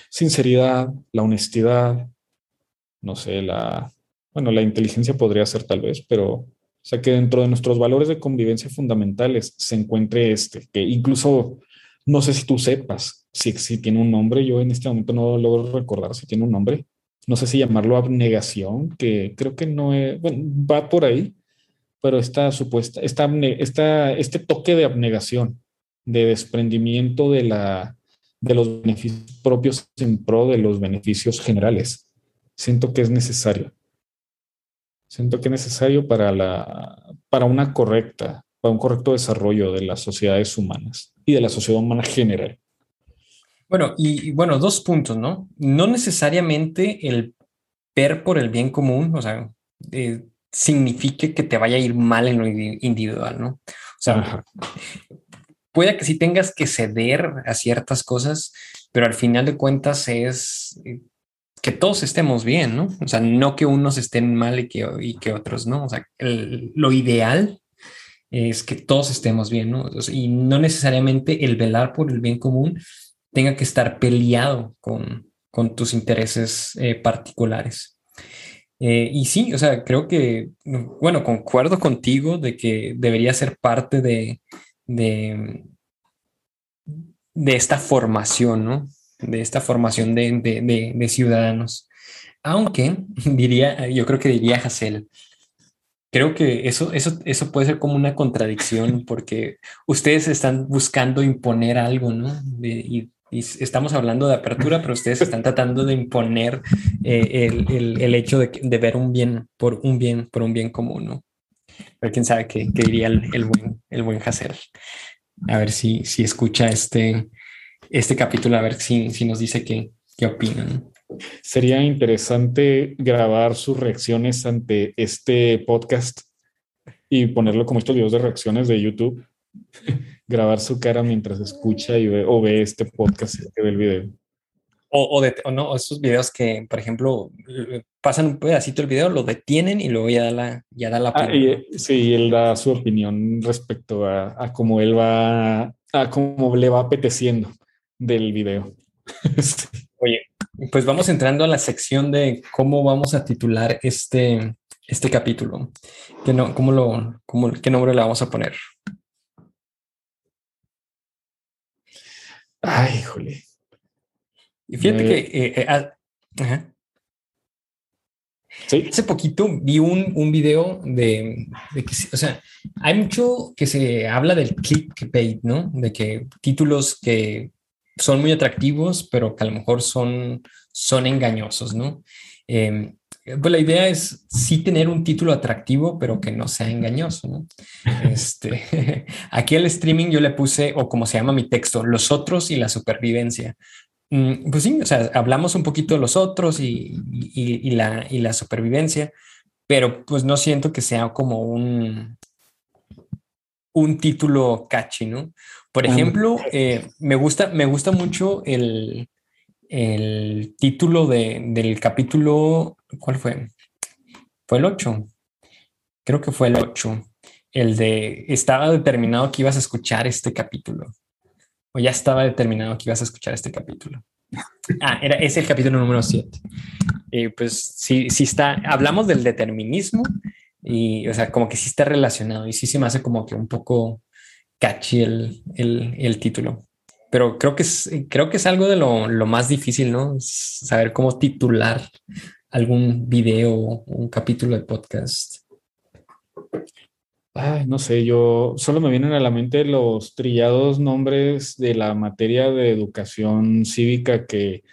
sinceridad, la honestidad, no sé, la, bueno, la inteligencia podría ser tal vez, pero, o sea, que dentro de nuestros valores de convivencia fundamentales se encuentre este, que incluso, no sé si tú sepas si, si tiene un nombre, yo en este momento no logro recordar si tiene un nombre, no sé si llamarlo abnegación, que creo que no es, bueno, va por ahí, pero esta supuesta, esta, esta, este toque de abnegación, de desprendimiento de, la, de los beneficios propios en pro de los beneficios generales, siento que es necesario. Siento que es necesario para, la, para una correcta, para un correcto desarrollo de las sociedades humanas y de la sociedad humana general. Bueno, y, bueno, dos puntos, ¿no? No necesariamente el ver por el bien común, o sea, eh, signifique que te vaya a ir mal en lo individual, ¿no? O sea, puede que sí tengas que ceder a ciertas cosas, pero al final de cuentas es eh, que todos estemos bien, ¿no? O sea, no que unos estén mal y que, y que otros no. O sea, lo ideal es que todos estemos bien, ¿no? y no necesariamente el velar por el bien común tenga que estar peleado con, con tus intereses eh, particulares. Eh, y sí, o sea, creo que, bueno, concuerdo contigo de que debería ser parte de, de, de esta formación, ¿no? De esta formación de, de, de, ciudadanos. Aunque diría, yo creo que diría Hassel, creo que eso, eso, eso puede ser como una contradicción porque ustedes están buscando imponer algo, ¿no? y y estamos hablando de apertura, pero ustedes están tratando de imponer eh, el, el, el, hecho de, de, ver un bien por un bien, por un bien común, ¿no? Pero quién sabe qué, qué diría el, el, buen, el buen Hassel. A ver si, si escucha este, este capítulo, a ver si, si nos dice qué, qué opinan. Sería interesante grabar sus reacciones ante este podcast y ponerlo como estos videos de reacciones de YouTube grabar su cara mientras escucha y ve, o ve este podcast y ve el video. O, de, no, esos videos que, por ejemplo, pasan un pedacito del video, lo detienen y luego ya da la, ya da la ah, opinión. sí, él da su opinión respecto a, a cómo él va, a cómo le va apeteciendo del video. Oye, pues vamos entrando a la sección de cómo vamos a titular este, este capítulo. ¿Qué, no, cómo lo, cómo, ¿Qué nombre le vamos a poner? Ay, híjole. Y fíjate que eh, eh, ah, hace poquito vi un, un video de, de, que, o sea, hay mucho que se habla del clickbait, ¿no? De que títulos que son muy atractivos, pero que a lo mejor son, son engañosos, ¿no? Em, pues la idea es sí tener un título atractivo, pero que no sea engañoso, ¿no? Este, aquí el streaming yo le puse, o como se llama mi texto, los otros y la supervivencia. Mm, pues sí, o sea, hablamos un poquito de los otros y, y, la, y la supervivencia, pero pues no siento que sea como un, un título catchy, ¿no? Por ejemplo, eh, me, gusta, me gusta mucho el, el título de, del capítulo, ¿cuál fue? Fue el 8. Creo que fue el 8. El de, estaba determinado que ibas a escuchar este capítulo. O ya estaba determinado que ibas a escuchar este capítulo. Ah, era, es el capítulo número 7. Y pues sí, sí está, hablamos del determinismo y, o sea, como que sí está relacionado y sí se me hace como que un poco catchy el, el, el título. Pero creo que es, creo que es algo de lo, lo más difícil, ¿no? Saber cómo titular algún video un capítulo de podcast. Ay, no sé, yo solo me vienen a la mente los trillados nombres de la materia de educación cívica que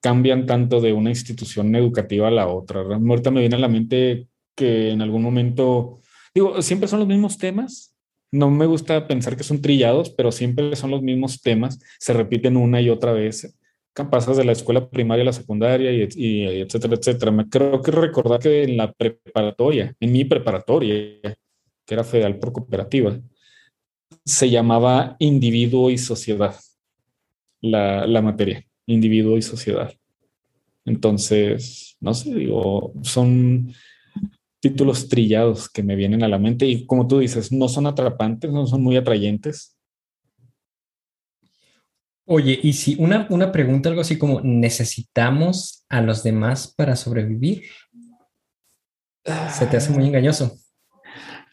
cambian tanto de una institución educativa a la otra. Ahorita me viene a la mente que en algún momento, digo, siempre son los mismos temas. No me gusta pensar que son trillados, pero siempre son los mismos temas, se repiten una y otra vez. Pasas de la escuela primaria a la secundaria y, y etcétera, etcétera. Me creo que recordar que en la preparatoria, en mi preparatoria, que era federal por cooperativa, se llamaba individuo y sociedad, la, la materia, individuo y sociedad. Entonces, no sé, digo, son títulos trillados que me vienen a la mente y como tú dices, no son atrapantes, no son muy atrayentes. Oye, y si una, una pregunta, algo así como, ¿necesitamos a los demás para sobrevivir? Se te hace muy ah. engañoso.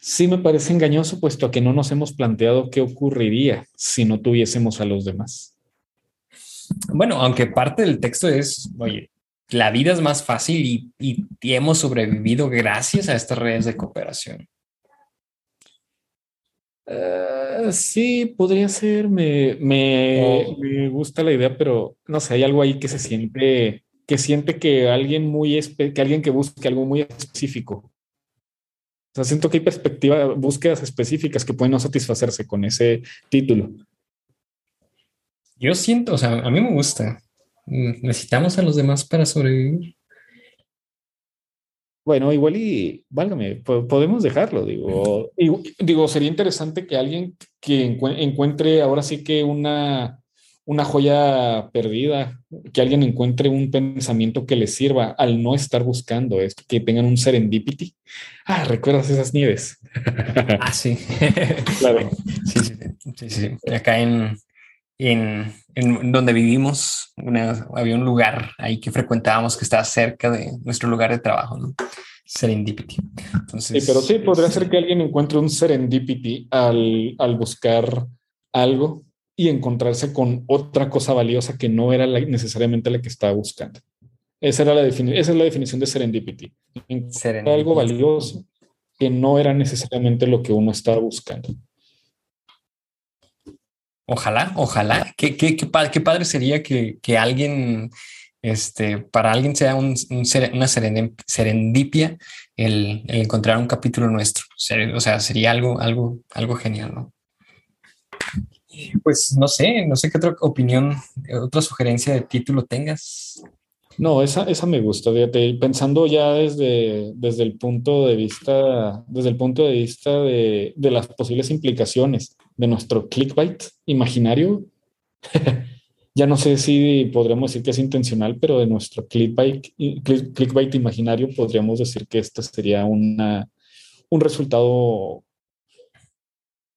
Sí me parece engañoso, puesto que no nos hemos planteado qué ocurriría si no tuviésemos a los demás. Bueno, aunque parte del texto es, oye, la vida es más fácil y, hemos sobrevivido gracias a estas redes de cooperación. Ah, sí, podría ser, me, me, gusta la idea, pero no sé, hay algo ahí que se siente, que siente que alguien muy, que alguien que busque algo muy específico. O sea, siento que hay perspectiva, búsquedas específicas que pueden no satisfacerse con ese título. Yo siento, o sea, a mí me gusta. Mm, necesitamos a los demás para sobrevivir. Bueno, igual y válgame, podemos dejarlo, digo. digo, sería interesante que alguien que encuentre ahora sí que una, una joya perdida, que alguien encuentre un pensamiento que le sirva al no estar buscando esto, que tengan un serendipity. Ah, ¿recuerdas esas nieves? Ah, sí. claro. Sí, sí, sí, Acá en, en, en donde vivimos, había un lugar ahí que frecuentábamos que estaba cerca de nuestro lugar de trabajo, ¿no? Serendipity. Entonces, sí, pero sí, podría ser que alguien encuentre un serendipity al, al buscar algo y encontrarse con otra cosa valiosa que no era necesariamente la que estaba buscando. Esa, era la esa es la definición de serendipity. Algo valioso que no era necesariamente lo que uno estaba buscando. Ojalá, ojalá. Qué, qué, qué, padre, sería que, que, alguien, este, para alguien sea un, una serendipia el, encontrar un capítulo nuestro. O sea, sería algo, algo, algo genial, ¿no? Pues no sé, no sé qué otra opinión, otra sugerencia de título tengas. No, esa, esa me gusta, pensando ya desde, desde el punto de vista, desde el punto de vista de, de las posibles implicaciones de nuestro clickbait imaginario, ya no sé si podríamos decir que es intencional, pero de nuestro clickbait, clickbait imaginario podríamos decir que este sería una, un resultado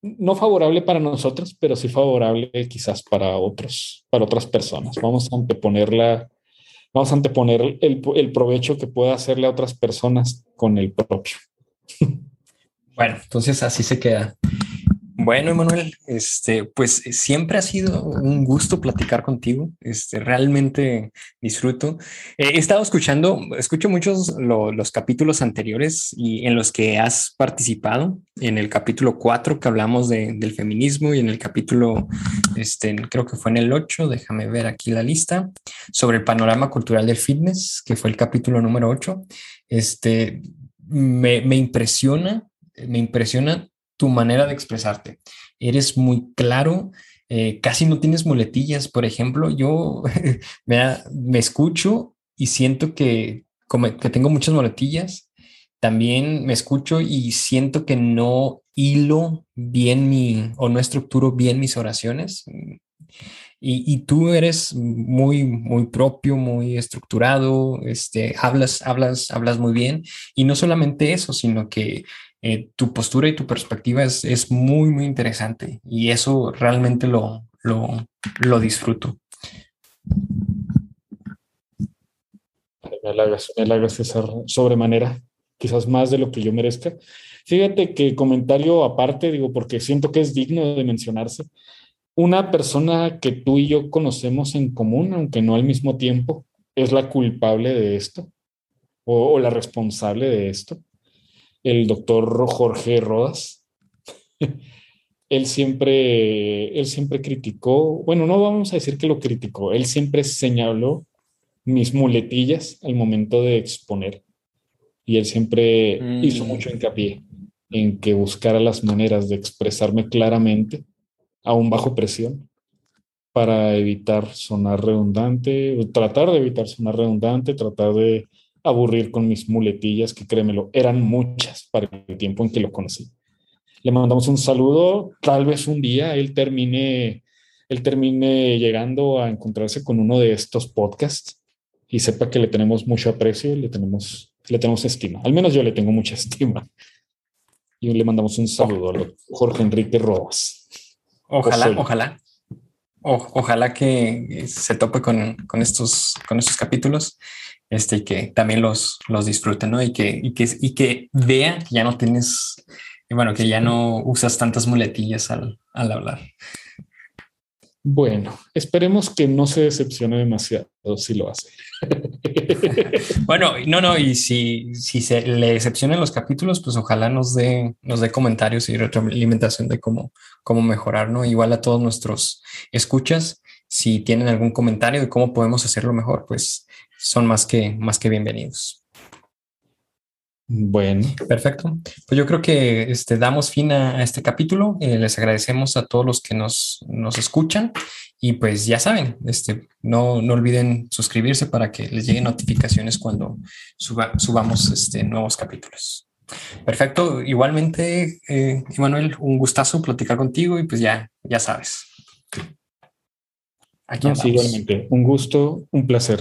no favorable para nosotros, pero sí favorable quizás para otros, para otras personas. Vamos a anteponerla, vamos a anteponer el, el provecho que pueda hacerle a otras personas con el propio. Bueno, entonces así se queda. Bueno, Emanuel, este, pues siempre ha sido un gusto platicar contigo. Este, realmente disfruto. he estado escuchando, escucho muchos los capítulos anteriores y en los que has participado. En el capítulo 4 que hablamos del feminismo y en el capítulo, este, creo que fue en el 8, déjame ver aquí la lista, sobre el panorama cultural del fitness, que fue el capítulo número 8. Este, me, me impresiona, me impresiona tu manera de expresarte. Eres muy claro, eh, casi no tienes muletillas. Por ejemplo, yo me, me, escucho y siento que, como, que tengo muchas muletillas. También me escucho y siento que no hilo bien mi o no estructuro bien mis oraciones. Y, y, tú eres muy, muy propio, muy estructurado, este, hablas, hablas, hablas muy bien. Y no solamente eso, sino que eh, tu postura y tu perspectiva es, muy, muy interesante y eso realmente lo, lo, lo disfruto. Me halagas, me César, sobremanera, quizás más de lo que yo merezca. Fíjate que comentario aparte, digo, porque siento que es digno de mencionarse. Una persona que tú y yo conocemos en común, aunque no al mismo tiempo, es la culpable de esto o la responsable de esto el doctor Jorge Rodas. él siempre, él siempre criticó, bueno, no vamos a decir que lo criticó, él siempre señaló mis muletillas al momento de exponer. Y él siempre hizo mm. mucho hincapié en que buscara las maneras de expresarme claramente, aún bajo presión, para evitar sonar redundante, tratar de evitar sonar redundante, tratar de aburrir con mis muletillas, que créemelo, eran muchas para el tiempo en que lo conocí. Le mandamos un saludo, tal vez un día él termine, él termine llegando a encontrarse con uno de estos podcasts y sepa que le tenemos mucho aprecio y le tenemos, le tenemos estima. Al menos yo le tengo mucha estima. Y le mandamos un saludo a Jorge Enrique Rojas. Ojalá, ojalá. ojalá que se tope con, con, estos, con estos capítulos este, que también los, los disfruten, ¿no? Y que, y que, y que vea que ya no tienes, bueno, que ya no usas tantas muletillas al, al hablar. Bueno, esperemos que no se decepcione demasiado si lo hace. bueno, no, no, y si, si se le decepcionan los capítulos, pues ojalá nos dé, nos dé comentarios y retroalimentación de cómo, cómo mejorar, ¿no? Igual a todos nuestros escuchas, si tienen algún comentario de cómo podemos hacerlo mejor, pues son más que, más que bienvenidos. Bueno. Perfecto. Pues yo creo que este, damos fin a, este capítulo. Eh, les agradecemos a todos los que nos, nos escuchan y pues ya saben, este, no, no olviden suscribirse para que les lleguen notificaciones cuando subamos este, nuevos capítulos. Perfecto. Igualmente, eh, Emanuel, un gustazo platicar contigo y pues ya, ya sabes. Aquí igualmente. Un gusto, un placer.